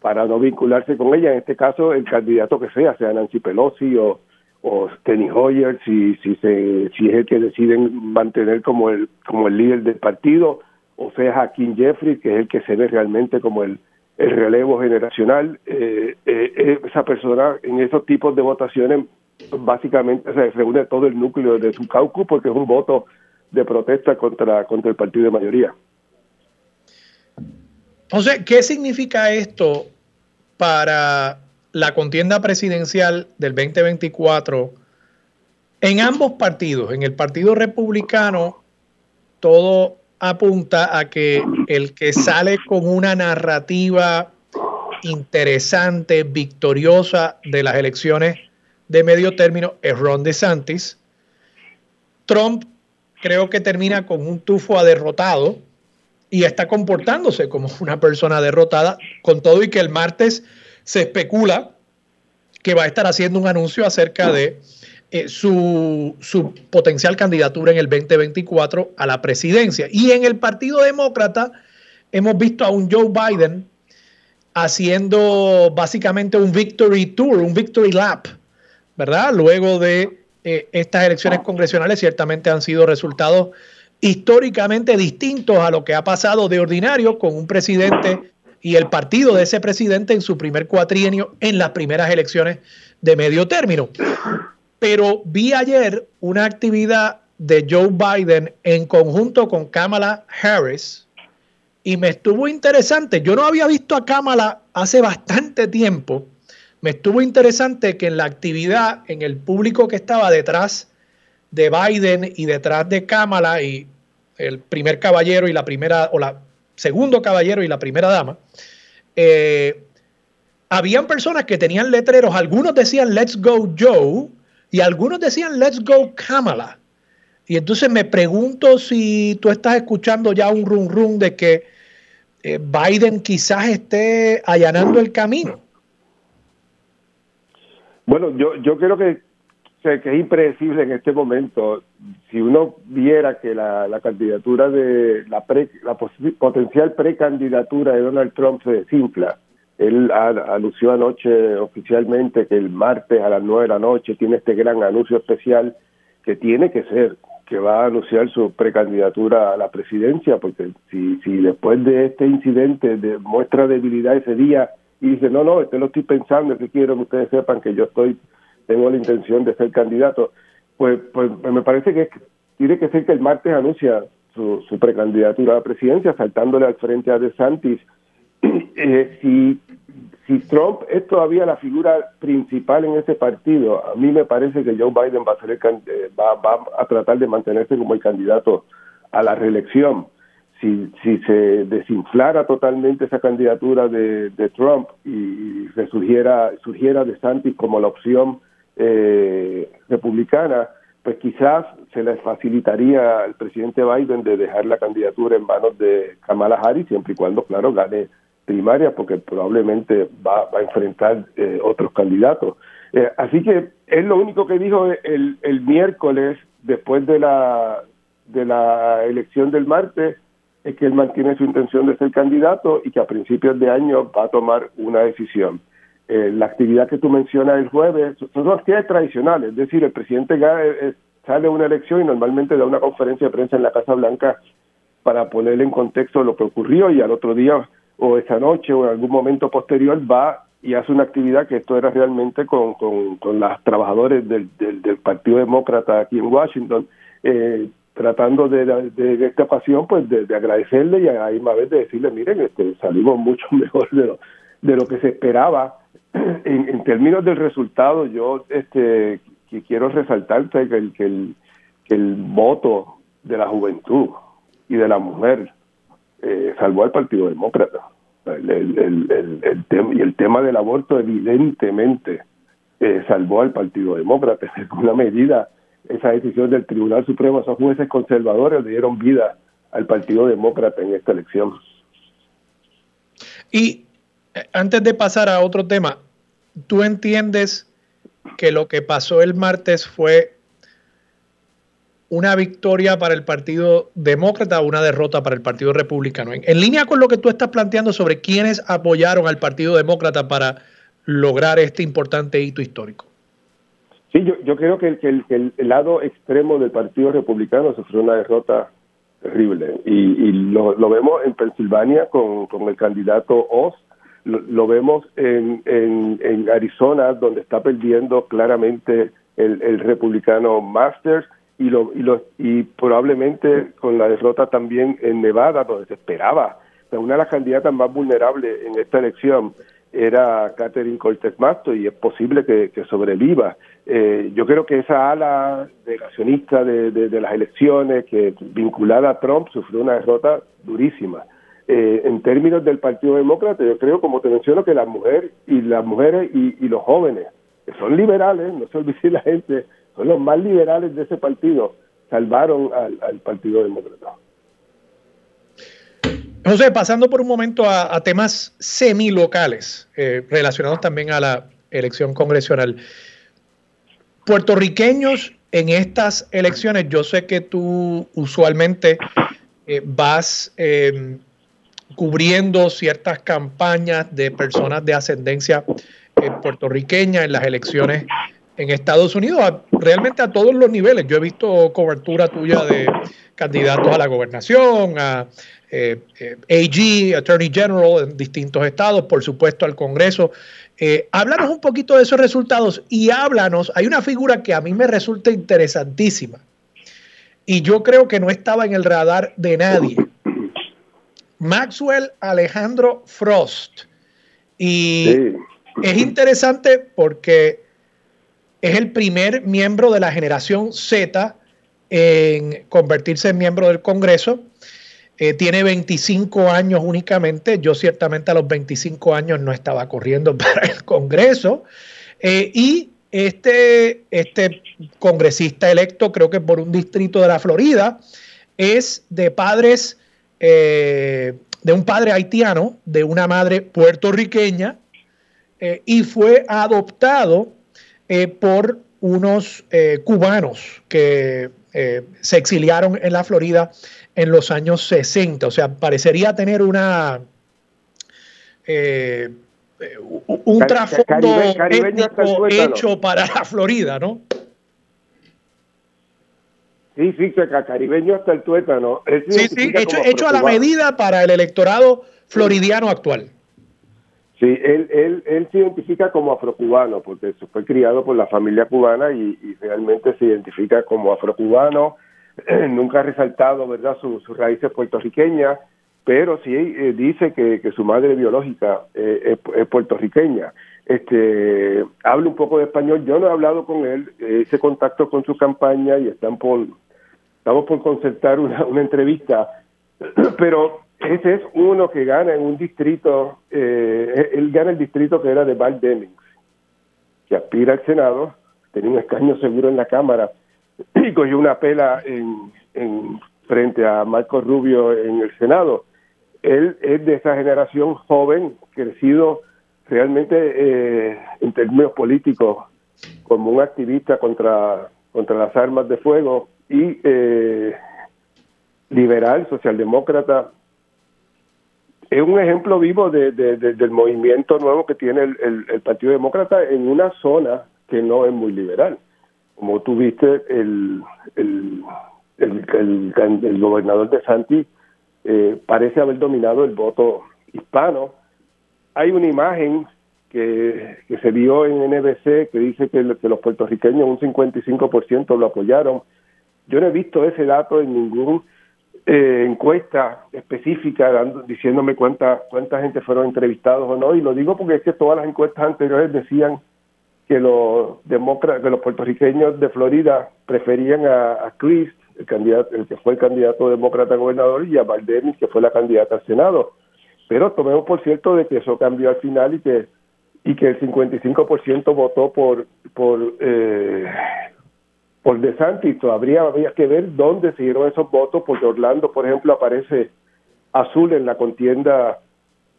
para no vincularse con ella. En este caso, el candidato que sea, sea Nancy Pelosi o, o Hoyer, si, si, se, si es el que deciden mantener como el, como el líder del partido, o sea Hakeem Jeffrey, que es el que se ve realmente como el, el relevo generacional. Eh, eh, esa persona en esos tipos de votaciones básicamente se reúne todo el núcleo de su caucus porque es un voto de protesta contra, contra el partido de mayoría. Entonces, ¿qué significa esto para la contienda presidencial del 2024 en ambos partidos? En el Partido Republicano todo apunta a que el que sale con una narrativa interesante, victoriosa de las elecciones de medio término es Ron DeSantis. Trump creo que termina con un tufo a derrotado y está comportándose como una persona derrotada, con todo y que el martes se especula que va a estar haciendo un anuncio acerca de eh, su, su, potencial candidatura en el 2024 a la presidencia. Y en el Partido Demócrata hemos visto a un Joe Biden haciendo básicamente un victory tour, un victory lap, ¿verdad? Luego de eh, estas elecciones congresionales ciertamente han sido resultados históricamente distintos a lo que ha pasado de ordinario con un presidente y el partido de ese presidente en su primer cuatrienio en las primeras elecciones de medio término. Pero vi ayer una actividad de Joe Biden en conjunto con Kamala Harris y me estuvo interesante. Yo no había visto a Kamala hace bastante tiempo. Me estuvo interesante que en la actividad, en el público que estaba detrás de Biden y detrás de Kamala y el primer caballero y la primera, o la segundo caballero y la primera dama, eh, habían personas que tenían letreros, algunos decían Let's Go Joe y algunos decían Let's Go Kamala. Y entonces me pregunto si tú estás escuchando ya un rum rum de que eh, Biden quizás esté allanando el camino. Bueno, yo, yo creo que que es impredecible en este momento. Si uno viera que la, la candidatura de la, la potencial precandidatura de Donald Trump se desinfla, él anunció anoche oficialmente que el martes a las nueve de la noche tiene este gran anuncio especial que tiene que ser que va a anunciar su precandidatura a la presidencia, porque si, si después de este incidente demuestra debilidad ese día y dice, no, no, esto lo estoy pensando, que quiero que ustedes sepan que yo estoy tengo la intención de ser candidato, pues, pues me parece que tiene que ser que el martes anuncia su, precandidatura a la presidencia, saltándole al frente a DeSantis. Eh, si, si Trump es todavía la figura principal en ese partido, a mí me parece que Joe Biden va a, ser eh, va, a tratar de mantenerse como el candidato a la reelección. Si, si se desinflara totalmente esa candidatura de, de Trump y resurgiera surgiera DeSantis como la opción eh, republicana, pues quizás se les facilitaría al presidente Biden de dejar la candidatura en manos de Kamala Harris, siempre y cuando, claro, gane primaria, porque probablemente va, a enfrentar eh, otros candidatos. Eh, así que es lo único que dijo el, el miércoles, después de la, de la elección del martes, es que él mantiene su intención de ser candidato y que a principios de año va a tomar una decisión. Eh, la actividad que tú mencionas el jueves son actividades tradicionales, es decir, el presidente eh, eh, sale a una elección y normalmente da una conferencia de prensa en la Casa Blanca para ponerle en contexto lo que ocurrió y al otro día o esa noche o en algún momento posterior va y hace una actividad que esto era realmente con, con, con las trabajadores del, del, Partido Demócrata aquí en Washington, tratando de, de, esta ocasión pues de, agradecerle y a la vez de decirle, miren, este, salimos mucho mejor de lo, de lo que se esperaba en, términos del resultado, yo este que quiero resaltar que el, que el, que el voto de la juventud y de la mujer eh, salvó al Partido Demócrata. El, el, el, tema, y el tema del aborto evidentemente eh, salvó al Partido Demócrata. En alguna medida, esa decisión del Tribunal Supremo, esos jueces conservadores le dieron vida al Partido Demócrata en esta elección. Y eh, antes de pasar a otro tema, ¿tú entiendes que lo que pasó el martes fue una victoria para el Partido Demócrata una derrota para el Partido Republicano? En, línea con lo que tú estás planteando sobre quiénes apoyaron al Partido Demócrata para lograr este importante hito histórico. Sí, yo, creo que, el, lado extremo del Partido Republicano sufrió una derrota terrible y, lo, vemos en Pensilvania con, con el candidato Oz lo, vemos en, en, Arizona, donde está perdiendo claramente el, republicano Masters, y, lo, y, lo, y probablemente con la derrota también en Nevada, donde se esperaba una de las candidatas más vulnerables en esta elección. era Catherine Cortez Masto y es posible que, sobreviva. Eh, yo creo que esa ala negacionista de, de, las elecciones que vinculada a Trump sufrió una derrota durísima. Eh, en términos del Partido Demócrata, yo creo, como te menciono, que las mujeres y las mujeres y, los jóvenes, que son liberales, no se olvide la gente, los más liberales de ese partido, salvaron al Partido Demócrata. José, pasando por un momento a, temas semilocales eh, relacionados también a la elección congresional. Puertorriqueños en estas elecciones, yo sé que tú usualmente eh, vas em, cubriendo ciertas campañas de personas de ascendencia eh, puertorriqueña en las elecciones en Estados Unidos, realmente a todos los niveles. Yo he visto cobertura tuya de candidatos a la gobernación, a eh, eh, AG, Attorney General en distintos estados, por supuesto al Congreso. Eh, háblanos un poquito de esos resultados y háblanos, hay una figura que a mí me resulta interesantísima y yo creo que no estaba en el radar de nadie. Maxwell Alejandro Frost. Y es interesante porque es el primer miembro de la generación Z en convertirse en miembro del Congreso. Eh, tiene 25 años únicamente. Yo ciertamente a los 25 años no estaba corriendo para el Congreso. Eh, y este, este congresista electo, creo que por un distrito de la Florida, es de padres, eh, de un padre haitiano, de una madre puertorriqueña, y fue adoptado por unos cubanos que se exiliaron en la Florida en los años 60. O sea, parecería tener una eh, un trasfondo hecho para la Florida, ¿no? Sí, sí, caribeño hasta el tuétano. sí, sí, hecho, hecho a la medida para el electorado floridiano actual. Sí, él, él, él se identifica como afrocubano porque fue criado por la familia cubana y, realmente se identifica como afrocubano nunca ha resaltado verdad sus raíces puertorriqueñas, pero sí eh, dice que, su madre biológica eh, es, puertorriqueña. Este, habla un poco de español. Yo no he hablado con él, hice contacto con su campaña y están por, estamos por concertar una, una entrevista, pero ese es uno que gana en un distrito, eh, él gana el distrito que era de Val Demings, que aspira al Senado, tenía un escaño seguro en la Cámara, y cogió una pela en, en frente a Marco Rubio en el Senado. Él es de esa generación joven, crecido realmente eh, en términos políticos como un activista contra, contra las armas de fuego y eh, liberal, socialdemócrata. Es un ejemplo vivo de, del movimiento nuevo que tiene el Partido Demócrata en una zona que no es muy liberal como tú viste, el, el, el, gobernador de Santi eh, parece haber dominado el voto hispano. Hay una imagen que, que se vio en NBC que dice que, los puertorriqueños un 55% lo apoyaron. Yo no he visto ese dato en ningún eh, encuesta específica dando, diciéndome cuánta cuánta gente fueron entrevistados o no y lo digo porque es que todas las encuestas anteriores decían que los demócratas, que los puertorriqueños de Florida preferían a, a Chris, el candidato, el que fue el candidato demócrata a gobernador, y a Valdemis, que fue la candidata al Senado. Pero tomemos por cierto de que eso cambió al final y que y que el 55% votó por por eh, por DeSantis. Todavía habría que ver dónde se dieron esos votos, porque Orlando, por ejemplo, aparece azul en la contienda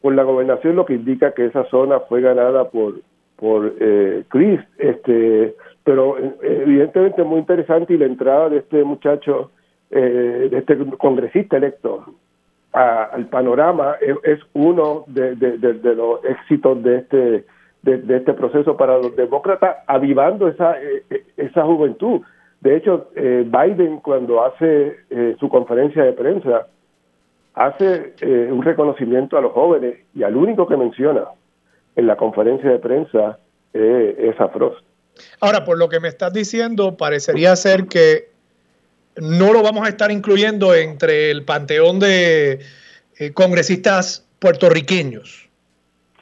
por la gobernación, lo que indica que esa zona fue ganada por por eh, Chris, este, pero eh, evidentemente muy interesante y la entrada de este muchacho, eh, de este congresista electo al panorama es, uno de, los éxitos de este de, este proceso para los demócratas, avivando esa eh, esa juventud. De hecho, Biden cuando hace su conferencia de prensa hace un reconocimiento a los jóvenes y al único que menciona en la conferencia de prensa eh, es a Frost. Ahora, por lo que me estás diciendo, parecería ser que no lo vamos a estar incluyendo entre el panteón de eh, congresistas puertorriqueños.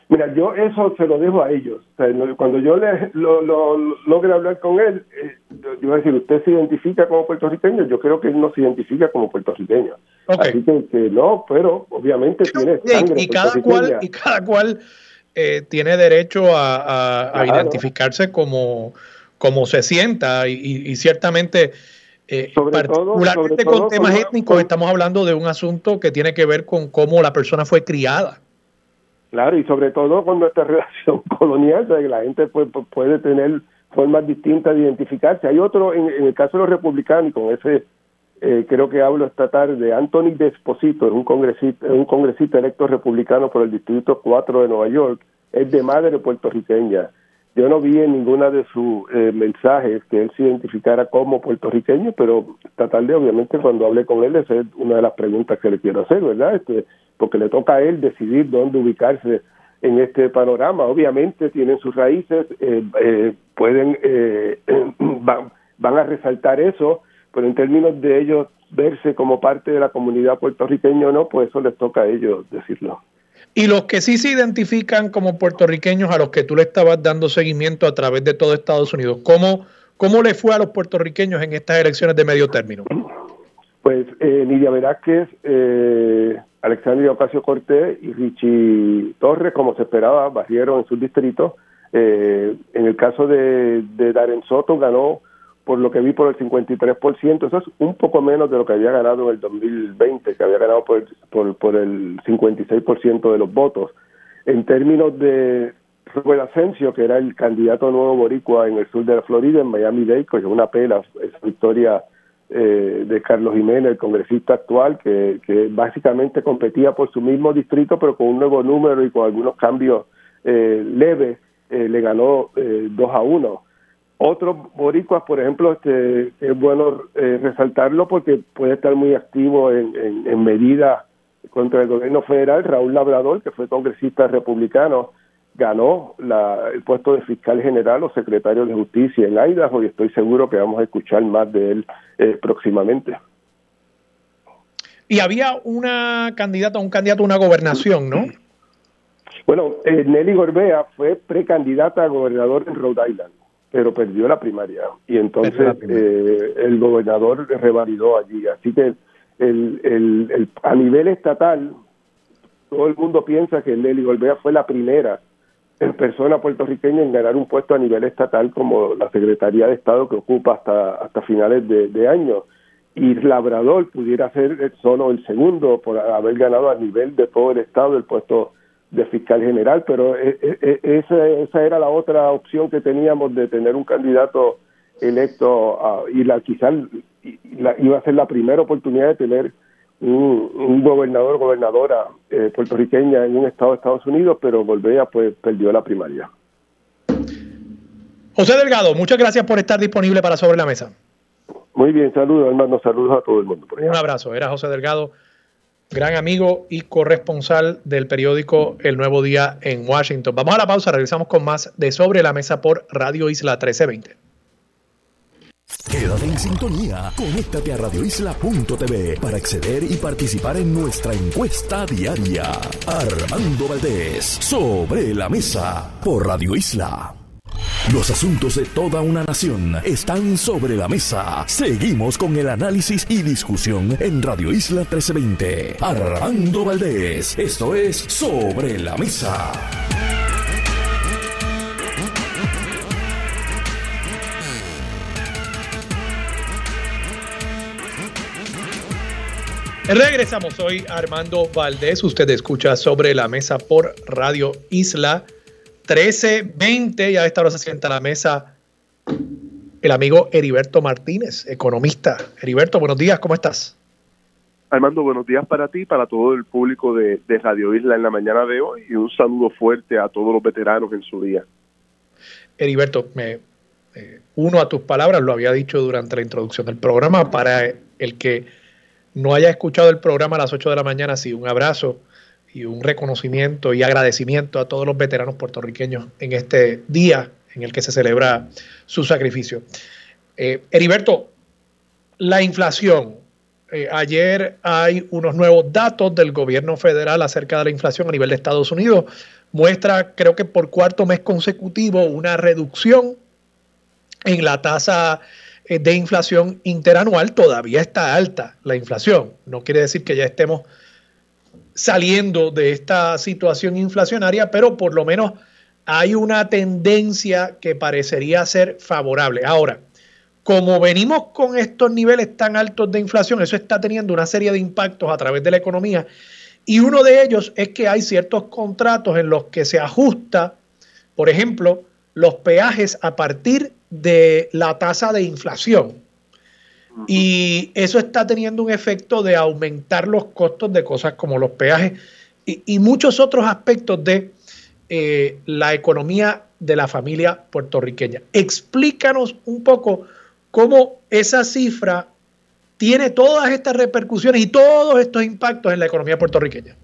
Mira, yo eso se lo dejo a ellos. cuando yo le, lo, logre hablar con él, eh, yo voy a decir, usted se identifica como puertorriqueño, yo creo que él no se identifica como puertorriqueño. Así que, no, pero obviamente tiene sangre y, cada cual Y cada cual eh, tiene derecho a, identificarse como, como se sienta y, ciertamente... Eh, particularmente con temas étnicos, estamos hablando de un asunto que tiene que ver con cómo la persona fue criada. Claro, y sobre todo con nuestra relación colonial, que la gente puede, puede tener formas distintas de identificarse. Hay otro, en, el caso de los republicanos, con ese eh, creo que hablo esta tarde, Anthony Desposito, es un congresista, un congresista electo republicano por el Distrito 4 de Nueva York, es de madre puertorriqueña. Yo no vi en ninguna de sus eh, mensajes que él se identificara como puertorriqueño, pero esta tarde, obviamente, cuando hablé con él, esa es una de las preguntas que le quiero hacer, ¿verdad? Este, porque le toca a él decidir dónde ubicarse en este panorama. Obviamente tienen sus raíces, eh, eh, pueden eh, van, van, a resaltar eso, pero en términos de ellos verse como parte de la comunidad puertorriqueña o no, pues eso les toca a ellos decirlo. Y los que sí se identifican como puertorriqueños, a los que tú le estabas dando seguimiento a través de todo Estados Unidos, ¿cómo, cómo le fue a los puertorriqueños en estas elecciones de medio término? Pues eh, Nidia Velázquez, eh, Alexandria Ocasio Cortés y Richie Torres, como se esperaba, barrieron en sus distritos. Eh, en el caso de, de Darren Soto, ganó por lo que vi por el 53%, eso es un poco menos de lo que había ganado en el 2020, que había ganado por, por, por el 56% de los votos. En términos de Robert Asensio, que era el candidato nuevo boricua en el sur de la Florida, en Miami-Dade, que es una pela, esa victoria eh, de Carlos Jiménez, el congresista actual, que, que, básicamente competía por su mismo distrito, pero con un nuevo número y con algunos cambios eh, leves, eh, le ganó eh, 2 a 1. Otros boricuas, por ejemplo, este, es bueno eh, resaltarlo porque puede estar muy activo en, en, en medidas contra el gobierno federal. Raúl Labrador, que fue congresista republicano, ganó la, el puesto de fiscal general o secretario de justicia en Idaho y estoy seguro que vamos a escuchar más de él eh, próximamente. Y había una candidata, un candidato a una gobernación, ¿no? Bueno, eh, Nelly Gorbea fue precandidata a gobernador en Rhode Island, pero perdió la primaria y entonces eh, el gobernador revalidó allí. Así que el, el, el, a nivel estatal, todo el mundo piensa que Nelly Gorbea fue la primera en persona puertorriqueña en ganar un puesto a nivel estatal como la Secretaría de Estado que ocupa hasta, hasta finales de, año. Y Labrador pudiera ser solo el segundo por haber ganado a nivel de todo el Estado el puesto de fiscal general, pero e, e, e, esa, esa era la otra opción que teníamos de tener un candidato electo y la quizás iba a ser la primera oportunidad de tener un, gobernador o gobernadora eh, puertorriqueña en un estado de Estados Unidos, pero Golbea pues perdió la primaria. José Delgado, muchas gracias por estar disponible para Sobre la Mesa. Muy bien, saludos hermano, saludos a todo el mundo. un abrazo, era José Delgado, gran amigo y corresponsal del periódico El Nuevo Día en Washington. Vamos a la pausa, regresamos con más de Sobre la Mesa por Radio Isla 1320. Quédate en sintonía. Conéctate a radioisla.tv para acceder y participar en nuestra encuesta diaria. Armando Valdés, sobre la mesa, por Radio Isla. Los asuntos de toda una nación están sobre la mesa. Seguimos con el análisis y discusión en Radio Isla 1320. Armando Valdés, esto es Sobre la Mesa. Regresamos hoy Armando Valdés. Usted escucha sobre la mesa por Radio Isla 1320. Ya a esta hora se sienta a la mesa el amigo Heriberto Martínez, economista. Heriberto, buenos días, ¿cómo estás? Armando, buenos días para ti, para todo el público de, Radio Isla en la mañana de hoy y un saludo fuerte a todos los veteranos en su día. Heriberto, me eh, uno a tus palabras, lo había dicho durante la introducción del programa, para el que no haya escuchado el programa a las 8 de la mañana, sí, un abrazo y un reconocimiento y agradecimiento a todos los veteranos puertorriqueños en este día en el que se celebra su sacrificio. Eh, Heriberto, la inflación. Eh, ayer hay unos nuevos datos del gobierno federal acerca de la inflación a nivel de Estados Unidos. muestra, creo que por cuarto mes consecutivo, una reducción en la tasa de inflación interanual. Todavía está alta la inflación. No quiere decir que ya estemos saliendo de esta situación inflacionaria, pero por lo menos hay una tendencia que parecería ser favorable. Ahora, como venimos con estos niveles tan altos de inflación, eso está teniendo una serie de impactos a través de la economía y uno de ellos es que hay ciertos contratos en los que se ajusta, por ejemplo, los peajes a partir de la tasa de inflación. Y eso está teniendo un efecto de aumentar los costos de cosas como los peajes y, muchos otros aspectos de eh, la economía de la familia puertorriqueña. Explícanos un poco cómo esa cifra tiene todas estas repercusiones y todos estos impactos en la economía puertorriqueña.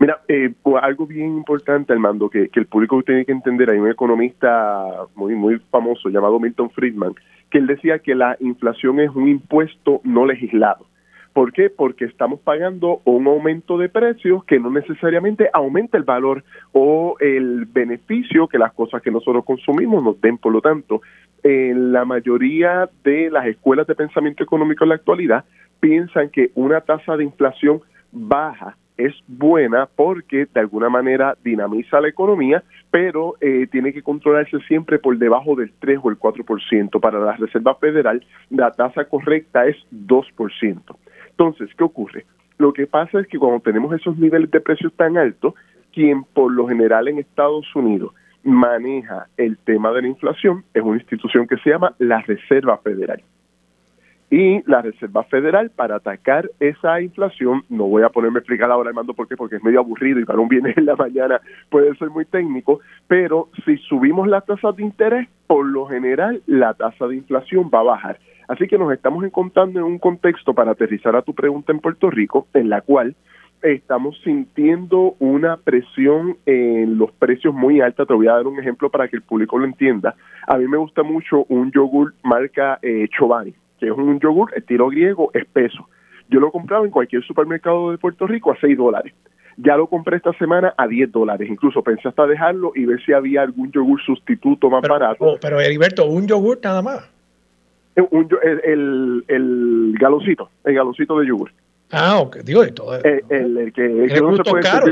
Mira, eh, algo bien importante, Armando, que, que el público tiene que entender, hay un economista muy, muy famoso llamado Milton Friedman, que él decía que la inflación es un impuesto no legislado. ¿Por qué? Porque estamos pagando un aumento de precios que no necesariamente aumenta el valor o el beneficio que las cosas que nosotros consumimos nos den. Por lo tanto, en la mayoría de las escuelas de pensamiento económico en la actualidad piensan que una tasa de inflación baja es buena porque de alguna manera dinamiza la economía, pero eh, tiene que controlarse siempre por debajo del 3 o el 4%. Para la Reserva Federal, la tasa correcta es 2%. Entonces, ¿qué ocurre? Lo que pasa es que cuando tenemos esos niveles de precios tan altos, quien por lo general en Estados Unidos maneja el tema de la inflación es una institución que se llama la Reserva Federal. Y la Reserva Federal, para atacar esa inflación, no voy a ponerme a explicar ahora, Armando, por qué, porque es medio aburrido y para un viernes en la mañana puede ser muy técnico, pero si subimos la tasa de interés, por lo general la tasa de inflación va a bajar. Así que nos estamos encontrando en un contexto, para aterrizar a tu pregunta en Puerto Rico, en la cual estamos sintiendo una presión en los precios muy alta. Te voy a dar un ejemplo para que el público lo entienda. A mí me gusta mucho un yogur marca eh, Chobani, que es un yogur estilo griego espeso. Yo lo compraba en cualquier supermercado de Puerto Rico a 6 dólares. Ya lo compré esta semana a 10 dólares. Incluso pensé hasta dejarlo y ver si había algún yogur sustituto más barato. Oh, pero Heriberto, un yogur nada más. Un, el, el, el galoncito, el galoncito de yogur. Ah, ok, digo de todo. Eh, el, que, no se puede caro,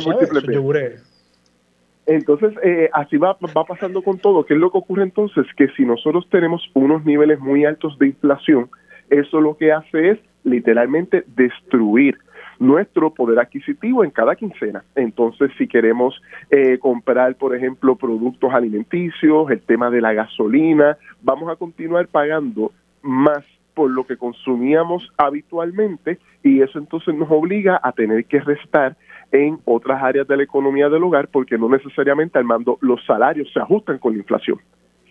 Entonces, eh, así va, va pasando con todo. ¿Qué es lo que ocurre entonces? Que si nosotros tenemos unos niveles muy altos de inflación, eso lo que hace es literalmente destruir nuestro poder adquisitivo en cada quincena. Entonces, si queremos eh, comprar, por ejemplo, productos alimenticios, el tema de la gasolina, vamos a continuar pagando más por lo que consumíamos habitualmente y eso entonces nos obliga a tener que restar en otras áreas de la economía del hogar porque no necesariamente Armando los salarios se ajustan con la inflación.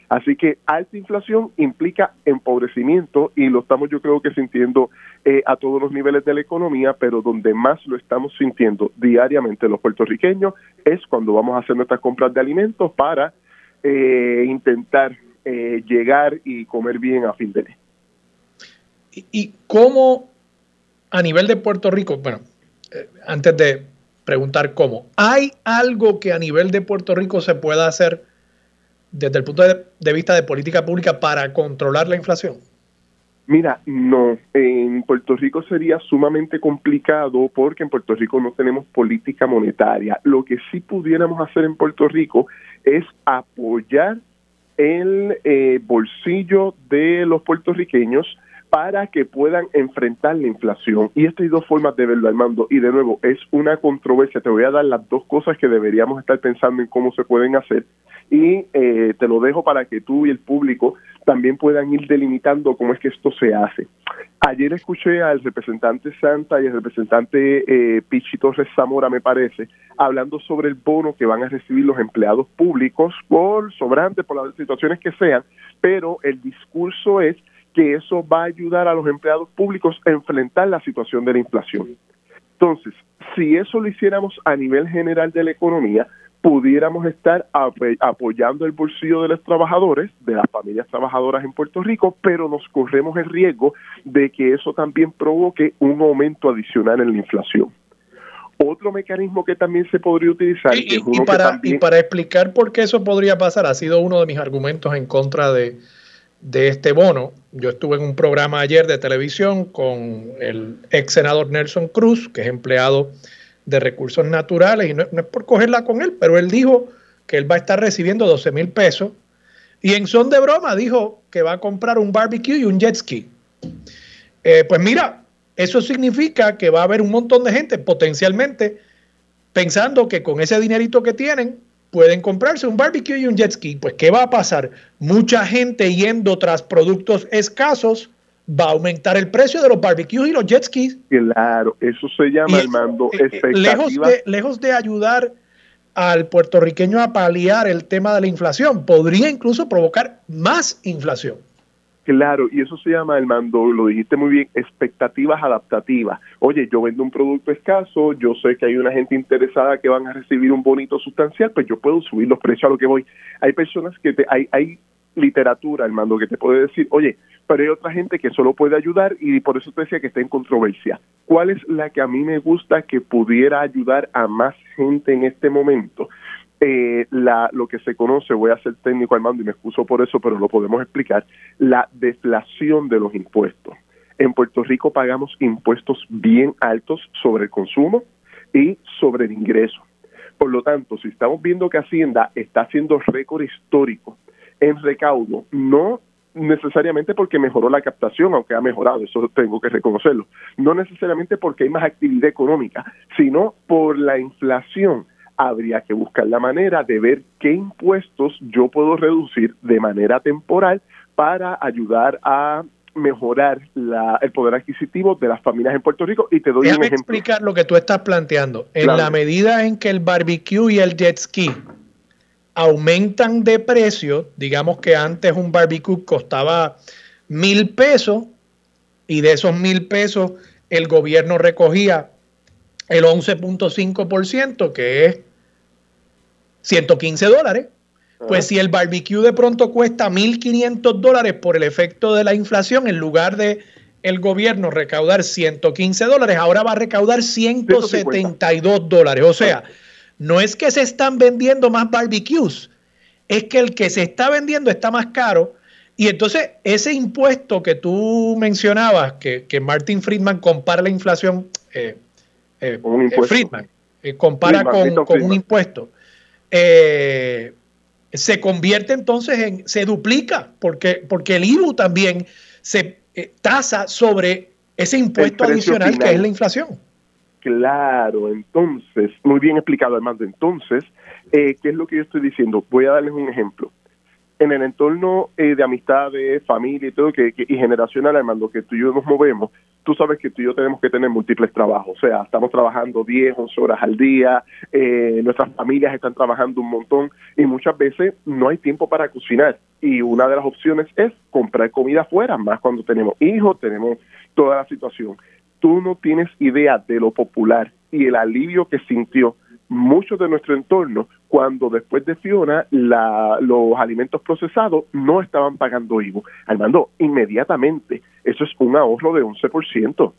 Así que alta inflación implica empobrecimiento y lo estamos yo creo que sintiendo eh, a todos los niveles de la economía, pero donde más lo estamos sintiendo diariamente los puertorriqueños es cuando vamos a hacer nuestras compras de alimentos para eh, intentar eh, llegar y comer bien a fin de mes. ¿Y cómo a nivel de Puerto Rico, bueno, eh, antes de preguntar cómo, ¿hay algo que a nivel de Puerto Rico se pueda hacer desde el punto de, vista de política pública para controlar la inflación? Mira, no, en Puerto Rico sería sumamente complicado porque en Puerto Rico no tenemos política monetaria. Lo que sí pudiéramos hacer en Puerto Rico es apoyar el eh, bolsillo de los puertorriqueños para que puedan enfrentar la inflación. Y estas hay dos formas de verlo, Armando. Y de nuevo, es una controversia. Te voy a dar las dos cosas que deberíamos estar pensando en cómo se pueden hacer. Y eh, te lo dejo para que tú y el público también puedan ir delimitando cómo es que esto se hace. Ayer escuché al representante Santa y al representante eh, Pichi Zamora, me parece, hablando sobre el bono que van a recibir los empleados públicos por sobrante, por las situaciones que sean, pero el discurso es que eso va a ayudar a los empleados públicos a enfrentar la situación de la inflación. Entonces, si eso lo hiciéramos a nivel general de la economía, pudiéramos estar apoyando el bolsillo de los trabajadores, de las familias trabajadoras en Puerto Rico, pero nos corremos el riesgo de que eso también provoque un aumento adicional en la inflación. Otro mecanismo que también se podría utilizar. Y, para, y para explicar por qué eso podría pasar, ha sido uno de mis argumentos en contra de, de este bono. Yo estuve en un programa ayer de televisión con el ex senador Nelson Cruz, que es empleado de recursos naturales, y no, es por cogerla con él, pero él dijo que él va a estar recibiendo 12 mil pesos, y en son de broma dijo que va a comprar un barbecue y un jet ski. Eh, pues mira, eso significa que va a haber un montón de gente potencialmente pensando que con ese dinerito que tienen pueden comprarse un barbecue y un jet ski. Pues, ¿qué va a pasar? Mucha gente yendo tras productos escasos va a aumentar el precio de los barbecues y los jet skis. Claro, eso se llama, el mando eh, eh, lejos, de, lejos de ayudar al puertorriqueño a paliar el tema de la inflación, podría incluso provocar más inflación. Claro, y eso se llama, el mando, lo dijiste muy bien, expectativas adaptativas. Oye, yo vendo un producto escaso, yo sé que hay una gente interesada que van a recibir un bonito sustancial, pues yo puedo subir los precios a lo que voy. Hay personas que te, hay, hay literatura, el mando, que te puede decir, oye, pero hay otra gente que solo puede ayudar y por eso te decía que está en controversia. ¿Cuál es la que a mí me gusta que pudiera ayudar a más gente en este momento? Eh, la, lo que se conoce, voy a ser técnico al mando y me excuso por eso, pero lo podemos explicar, la deflación de los impuestos. En Puerto Rico pagamos impuestos bien altos sobre el consumo y sobre el ingreso. Por lo tanto, si estamos viendo que Hacienda está haciendo récord histórico en recaudo, no necesariamente porque mejoró la captación, aunque ha mejorado, eso tengo que reconocerlo, no necesariamente porque hay más actividad económica, sino por la inflación habría que buscar la manera de ver qué impuestos yo puedo reducir de manera temporal para ayudar a mejorar el poder adquisitivo de las familias en Puerto Rico y te doy un ejemplo. explicar lo que tú estás planteando. En la medida en que el barbecue y el jet ski aumentan de precio, digamos que antes un barbecue costaba mil pesos y de esos mil pesos el gobierno recogía el 11.5%, que es 115 dólares. Pues si el barbecue de pronto cuesta 1.500 dólares por el efecto de la inflación, en lugar de el gobierno recaudar 115 dólares, ahora va a recaudar 172 dólares. O sea, no es que se están vendiendo más barbecues, es que el que se está vendiendo está más caro. Y entonces ese impuesto que tú mencionabas, que, que Martin Friedman compara la inflación, eh, eh, eh Friedman, compara con, un impuesto. Eh, se convierte entonces en, se duplica, porque, porque el IBU también se eh, tasa sobre ese impuesto adicional que es la inflación. Claro, entonces, muy bien explicado Armando. Entonces, eh, ¿qué es lo que yo estoy diciendo? Voy a darles un ejemplo. En el entorno de amistad, de familia y todo, que, y generacional, Armando, que tú y yo nos movemos, tú sabes que tú y yo tenemos que tener múltiples trabajos, o sea, estamos trabajando 10, 11 horas al día, eh, nuestras familias están trabajando un montón y muchas veces no hay tiempo para cocinar y una de las opciones es comprar comida afuera, más cuando tenemos hijos, tenemos toda la situación. Tú no tienes idea de lo popular y el alivio que sintió muchos de nuestro entorno cuando después de Fiona los alimentos procesados no estaban pagando IVU. Armando, inmediatamente, eso es un ahorro de 11%.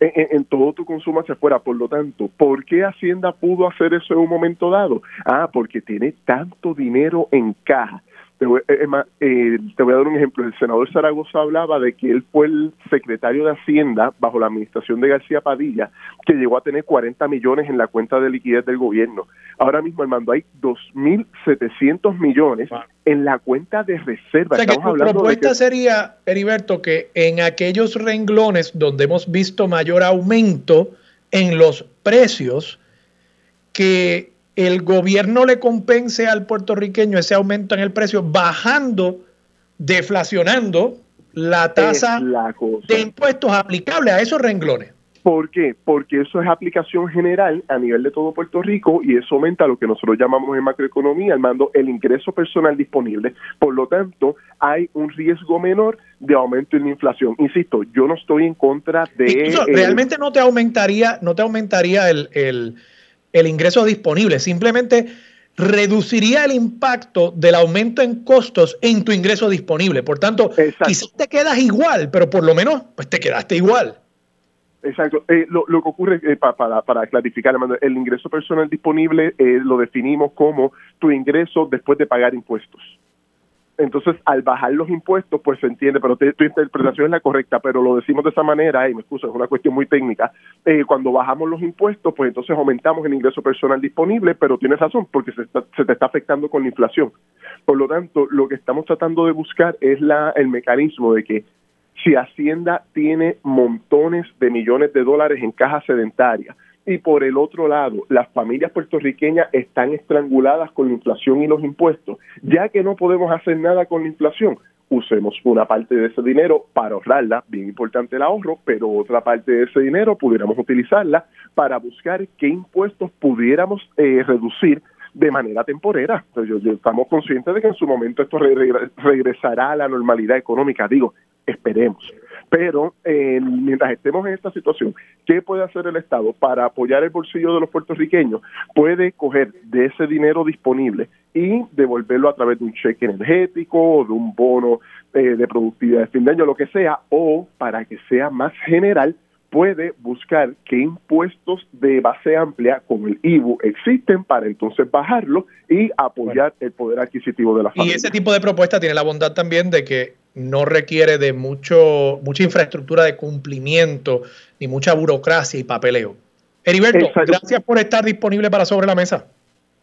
En, en, todo tu consumo hacia afuera. Por lo tanto, ¿por qué Hacienda pudo hacer eso en un momento dado? Ah, porque tiene tanto dinero en caja te voy, eh, eh, te voy a dar un ejemplo. El senador Zaragoza hablaba de que él fue el secretario de Hacienda bajo la administración de García Padilla, que llegó a tener 40 millones en la cuenta de liquidez del gobierno. Ahora mismo, Armando, hay 2.700 millones en la cuenta de reserva. O sea, que tu propuesta sería, Heriberto, que en aquellos renglones donde hemos visto mayor aumento en los precios, que el gobierno le compense al puertorriqueño ese aumento en el precio bajando, deflacionando la tasa de impuestos aplicable a esos renglones. ¿Por qué? Porque eso es aplicación general a nivel de todo Puerto Rico y eso aumenta lo que nosotros llamamos en macroeconomía, mando el ingreso personal disponible. Por lo tanto, hay un riesgo menor de aumento en la inflación. Insisto, yo no estoy en contra de... realmente no te aumentaría, no te aumentaría el, el el ingreso disponible, simplemente reduciría el impacto del aumento en costos en tu ingreso disponible. Por tanto, quizás te quedas igual, pero por lo menos pues te quedaste igual. Exacto. Eh, lo, que ocurre, eh, para, para clarificar, el ingreso personal disponible eh, lo definimos como tu ingreso después de pagar impuestos. Entonces, al bajar los impuestos, pues se entiende, pero tu interpretación es la correcta, pero lo decimos de esa manera, y me excuso, es una cuestión muy técnica. cuando bajamos los impuestos, pues entonces aumentamos el ingreso personal disponible, pero tienes razón, porque se, se te está afectando con la inflación. Por lo tanto, lo que estamos tratando de buscar es la, el mecanismo de que si Hacienda tiene montones de millones de dólares en caja sedentaria y por el otro lado las familias puertorriqueñas están estranguladas con la inflación y los impuestos, ya que no podemos hacer nada con la inflación, usemos una parte de ese dinero para ahorrarla, bien importante el ahorro, pero otra parte de ese dinero pudiéramos utilizarla para buscar qué impuestos pudiéramos eh, reducir de manera temporera. Yo, estamos conscientes de que en su momento esto regresará a la normalidad económica. Digo, esperemos. Pero eh, mientras estemos en esta situación, ¿qué puede hacer el Estado para apoyar el bolsillo de los puertorriqueños? Puede coger de ese dinero disponible y devolverlo a través de un cheque energético o de un bono eh, de productividad de fin de año, lo que sea, o para que sea más general, puede buscar qué impuestos de base amplia como el IBU existen para entonces bajarlo y apoyar el poder adquisitivo de la familia. Y ese tipo de propuesta tiene la bondad también de que no requiere de mucho mucha infraestructura de cumplimiento ni mucha burocracia y papeleo. Heriberto, gracias por estar disponible para Sobre la Mesa.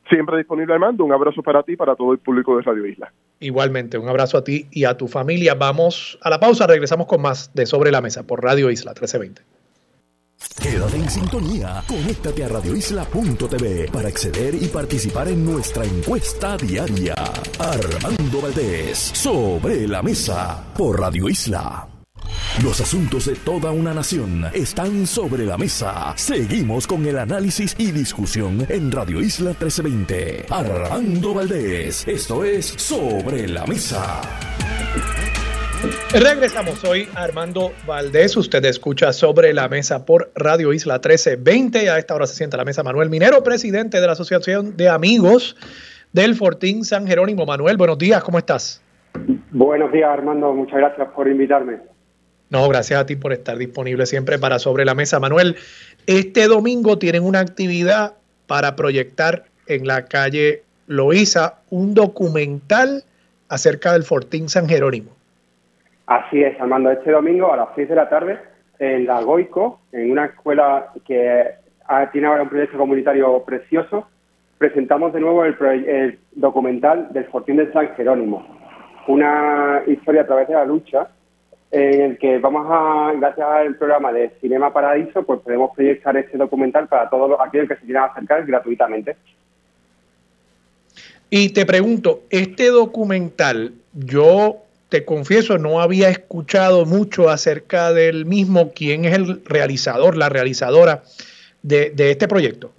Siempre disponible, Armando. Un abrazo para ti y para todo el público de Radio Isla. Igualmente, un abrazo a ti y a tu familia. Vamos a la pausa, regresamos con más de Sobre la Mesa por Radio Isla 1320. Quédate en sintonía, conéctate a radioisla.tv para acceder y participar en nuestra encuesta diaria. Armando Valdés, sobre la mesa, por Radio Isla. Los asuntos de toda una nación están sobre la mesa. Seguimos con el análisis y discusión en Radio Isla 1320. Armando Valdés, esto es Sobre la Mesa. Regresamos hoy Armando Valdés. Usted escucha sobre la mesa por Radio Isla 1320. A esta hora se sienta la mesa Manuel Minero, presidente de la Asociación de Amigos del Fortín San Jerónimo. Manuel, buenos días, ¿cómo estás? Buenos días, Armando. Muchas gracias por invitarme. No, gracias a ti por estar disponible siempre para Sobre la Mesa. Manuel, este domingo tienen una actividad para proyectar en la calle Loíza un documental acerca del Fortín San Jerónimo. Así es, Armando. Este domingo a las 6 de la tarde en la Goico, en una escuela que tiene ahora un proyecto comunitario precioso, presentamos de nuevo el, documental del Fortín de San Jerónimo. Una historia a través de la lucha en el que vamos a, gracias al programa de Cinema Paradiso, pues podemos proyectar este documental para todos aquellos que se quieran acercar gratuitamente. Y te pregunto, este documental, yo te confieso, no había escuchado mucho acerca del mismo, quién es el realizador, la realizadora de, este proyecto.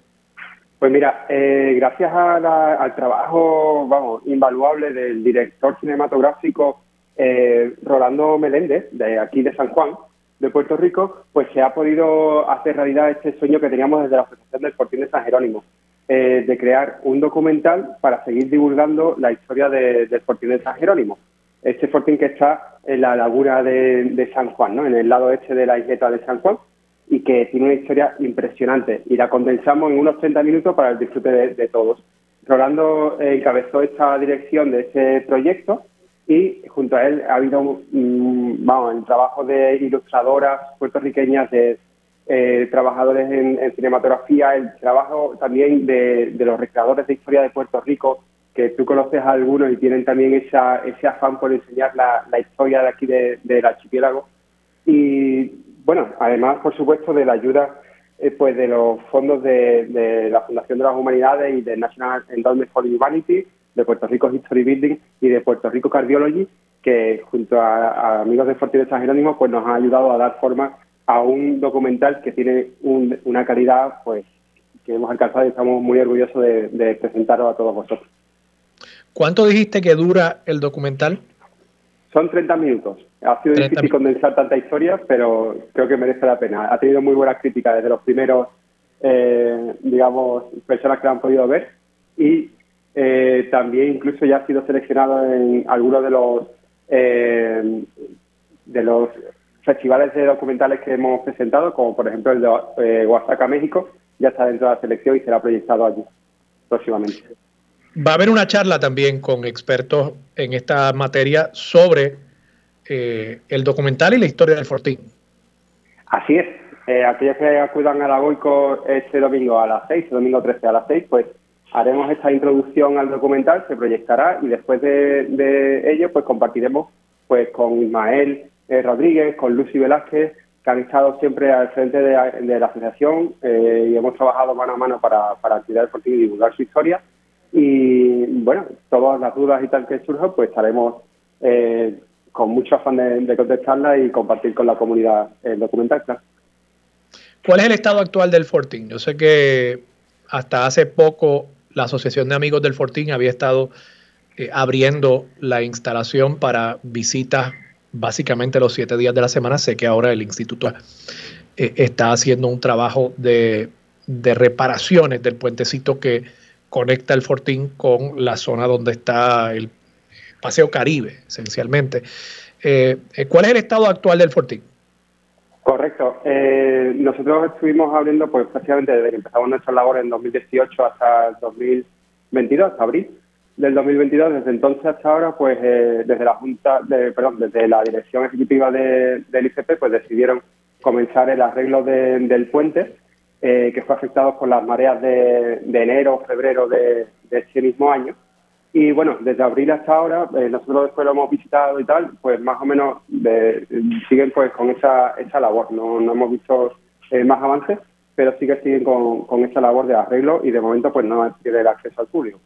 Pues mira, eh, gracias al trabajo, vamos, invaluable del director cinematográfico eh, Rolando Meléndez, de aquí de San Juan, de Puerto Rico, pues se ha podido hacer realidad este sueño que teníamos desde la Asociación del Fortín de San Jerónimo, eh, de crear un documental para seguir divulgando la historia del Fortín de San Jerónimo este fortín que está en la laguna de, San Juan, ¿no? en el lado este de la isleta de San Juan, y que tiene una historia impresionante. Y la condensamos en unos 30 minutos para el disfrute de, todos. Rolando eh, encabezó esta dirección de ese proyecto y junto a él ha habido mm, vamos, el trabajo de ilustradoras puertorriqueñas, de eh, trabajadores en, cinematografía, el trabajo también de, de los recreadores de historia de Puerto Rico, que tú conoces a algunos y tienen también esa, ese afán por enseñar la, historia de aquí del archipiélago. Y bueno, además, por supuesto, de la ayuda eh, pues de los fondos de, la Fundación de las Humanidades y del National Endowment for Humanity, de Puerto Rico History Building y de Puerto Rico Cardiology, que junto a, amigos de Fortaleza Jerónimo pues nos han ayudado a dar forma a un documental que tiene una calidad pues que hemos alcanzado y estamos muy orgullosos de, de presentaros a todos vosotros. ¿Cuánto dijiste que dura el documental? Son 30 minutos. Ha sido difícil condensar tanta historia, pero creo que merece la pena. Ha tenido muy buenas críticas desde los primeros, eh, digamos, personas que lo han podido ver y eh, también incluso ya ha sido seleccionado en algunos de los eh, de los festivales de documentales que hemos presentado, como por ejemplo el de Oaxaca, México, ya está dentro de la selección y será proyectado allí próximamente. Va a haber una charla también con expertos en esta materia sobre el documental y la historia del Fortín. Así es. aquellos que acudan a la Goico este domingo a las 6, domingo 13 a las 6, pues haremos esta introducción al documental, se proyectará y después de, ello pues compartiremos pues con Ismael eh, Rodríguez, con Lucy Velázquez, que han estado siempre al frente de, la asociación eh, y hemos trabajado mano a mano para, para activar el y divulgar su historia. Y bueno, todas las dudas y tal que surjan, pues estaremos eh, con mucho afán de, contestarlas y compartir con la comunidad el documental. ¿Cuál es el estado actual del Fortín? Yo sé que hasta hace poco la Asociación de Amigos del Fortín había estado eh, abriendo la instalación para visitas básicamente los siete días de la semana. Sé que ahora el instituto eh, está haciendo un trabajo de, reparaciones del puentecito que conecta el Fortín con la zona donde está el Paseo Caribe, esencialmente. Eh, ¿Cuál es el estado actual del Fortín? Correcto. Eh, nosotros estuvimos abriendo pues prácticamente desde que empezamos nuestra labor en 2018 hasta el 2022, hasta abril del 2022. Desde entonces hasta ahora, pues eh, desde la Junta, de, perdón, desde la dirección ejecutiva del ICP, pues decidieron comenzar el arreglo del puente, eh, que fue afectado por las mareas de, enero, febrero de, de este mismo año. Y bueno, desde abril hasta ahora, eh, nosotros después lo hemos visitado y tal, pues más o menos siguen pues con esa, esa labor. No, no hemos visto eh, más avances, pero sí que siguen con, con esa labor de arreglo y de momento pues no tiene el acceso al público.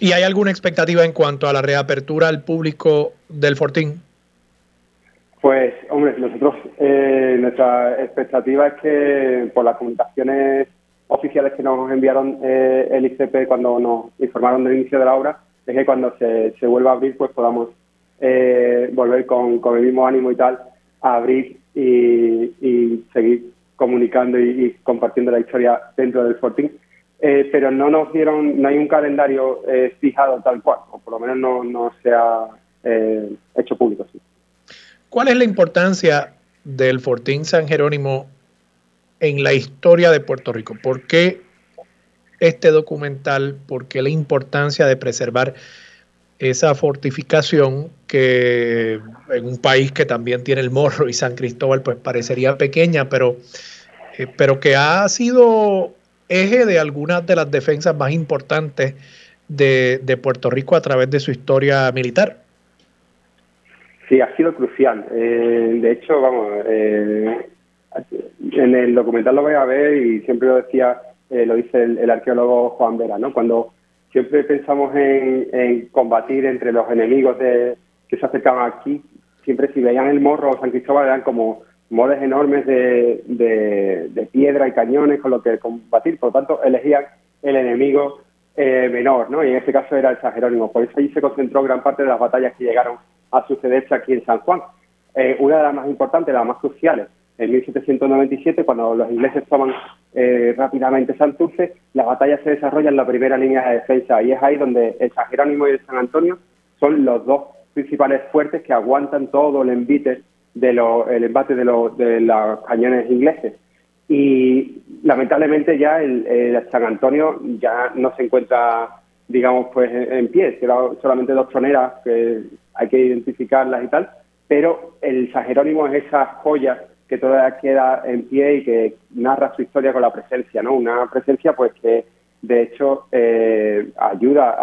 ¿Y hay alguna expectativa en cuanto a la reapertura al público del Fortín? Pues, hombre, nosotros, eh, nuestra expectativa es que por las comunicaciones oficiales que nos enviaron eh, el ICP cuando nos informaron del inicio de la obra es que cuando se, vuelva a abrir pues podamos eh, volver con, con, el mismo ánimo y tal a abrir y, seguir comunicando y, compartiendo la historia dentro del Sporting. Eh, pero no nos dieron, no hay un calendario fijado tal cual, o por lo menos no, no se ha hecho público. ¿Cuál es la importancia del Fortín San Jerónimo en la historia de Puerto Rico. ¿Por qué este documental? ¿Por qué la importancia de preservar esa fortificación que en un país que también tiene el morro y San Cristóbal pues parecería pequeña, pero, eh, pero que ha sido eje de algunas de las defensas más importantes de, Puerto Rico a través de su historia militar. Sí, ha sido crucial. Eh, de hecho, vamos, eh, en el documental lo voy a ver y siempre lo decía, eh, lo dice el, arqueólogo Juan Vera, ¿no? Cuando siempre pensamos en, combatir entre los enemigos de, que se acercaban aquí, siempre si veían el morro o San Cristóbal eran como moles enormes de, de, piedra y cañones con lo que combatir, por lo tanto elegían el enemigo eh, menor, ¿no? Y en este caso era el San Jerónimo. Por eso allí se concentró gran parte de las batallas que llegaron a sucederse aquí en San Juan. Eh, una de las más importantes, las más cruciales, en 1797, cuando los ingleses toman eh, rápidamente Santurce, la batalla se desarrolla en la primera línea de defensa y es ahí donde el San Jerónimo y el San Antonio son los dos principales fuertes que aguantan todo el envite de el embate de, los cañones ingleses. Y lamentablemente ya el, San Antonio ya no se encuentra, digamos, pues en, pie, solamente dos troneras que hay que identificarlas y tal, pero el San Jerónimo es esa joya que todavía queda en pie y que narra su historia con la presencia, ¿no? Una presencia pues que de hecho eh, ayuda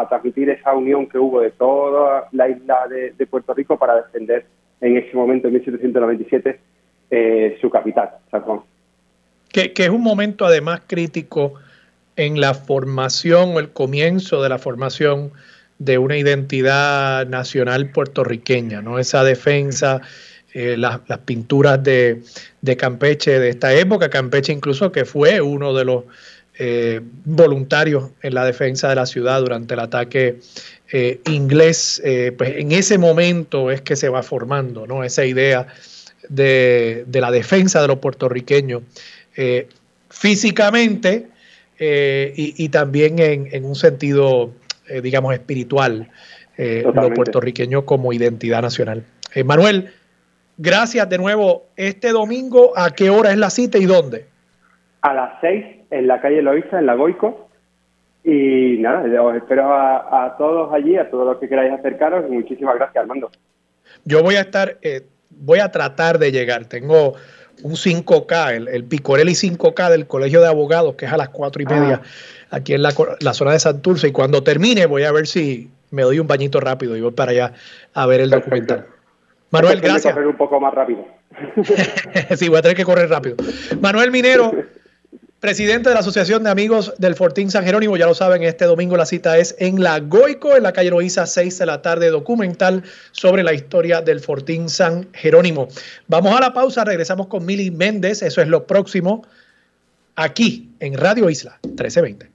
a, transmitir esa unión que hubo de toda la isla de, Puerto Rico para defender en ese momento, en 1797, eh, su capital, San Juan. Que, que es un momento además crítico en la formación o el comienzo de la formación de una identidad nacional puertorriqueña, ¿no? Esa defensa eh, las, pinturas de, Campeche de esta época, Campeche incluso que fue uno de los eh, voluntarios en la defensa de la ciudad durante el ataque eh, inglés, pues en ese momento es que se va formando ¿no? esa idea de, la defensa de los puertorriqueños físicamente y, también en, un sentido, digamos, espiritual, lo puertorriqueño como identidad nacional. Manuel, Gracias de nuevo. Este domingo, ¿a qué hora es la cita y dónde? A las 6 en la calle Loíza, en la Goico. Y nada, os espero a, todos allí, a todos los que queráis acercaros. Muchísimas gracias, Armando. Yo voy a estar, eh, voy a tratar de llegar. Tengo un 5K, el, el Picorelli 5K del Colegio de Abogados, que es a las cuatro y ah. media aquí en la, zona de Santurce. Y cuando termine, voy a ver si me doy un bañito rápido y voy para allá a ver el documental. Manuel, gracias. Correr un poco más rápido. sí, voy a tener que correr rápido. Manuel Minero, presidente de la Asociación de Amigos del Fortín San Jerónimo, ya lo saben, este domingo la cita es en La Goico, en la calle Loíza, 6 de la tarde, documental sobre la historia del Fortín San Jerónimo. Vamos a la pausa, regresamos con Mili Méndez, eso es lo próximo, aquí en Radio Isla 1320.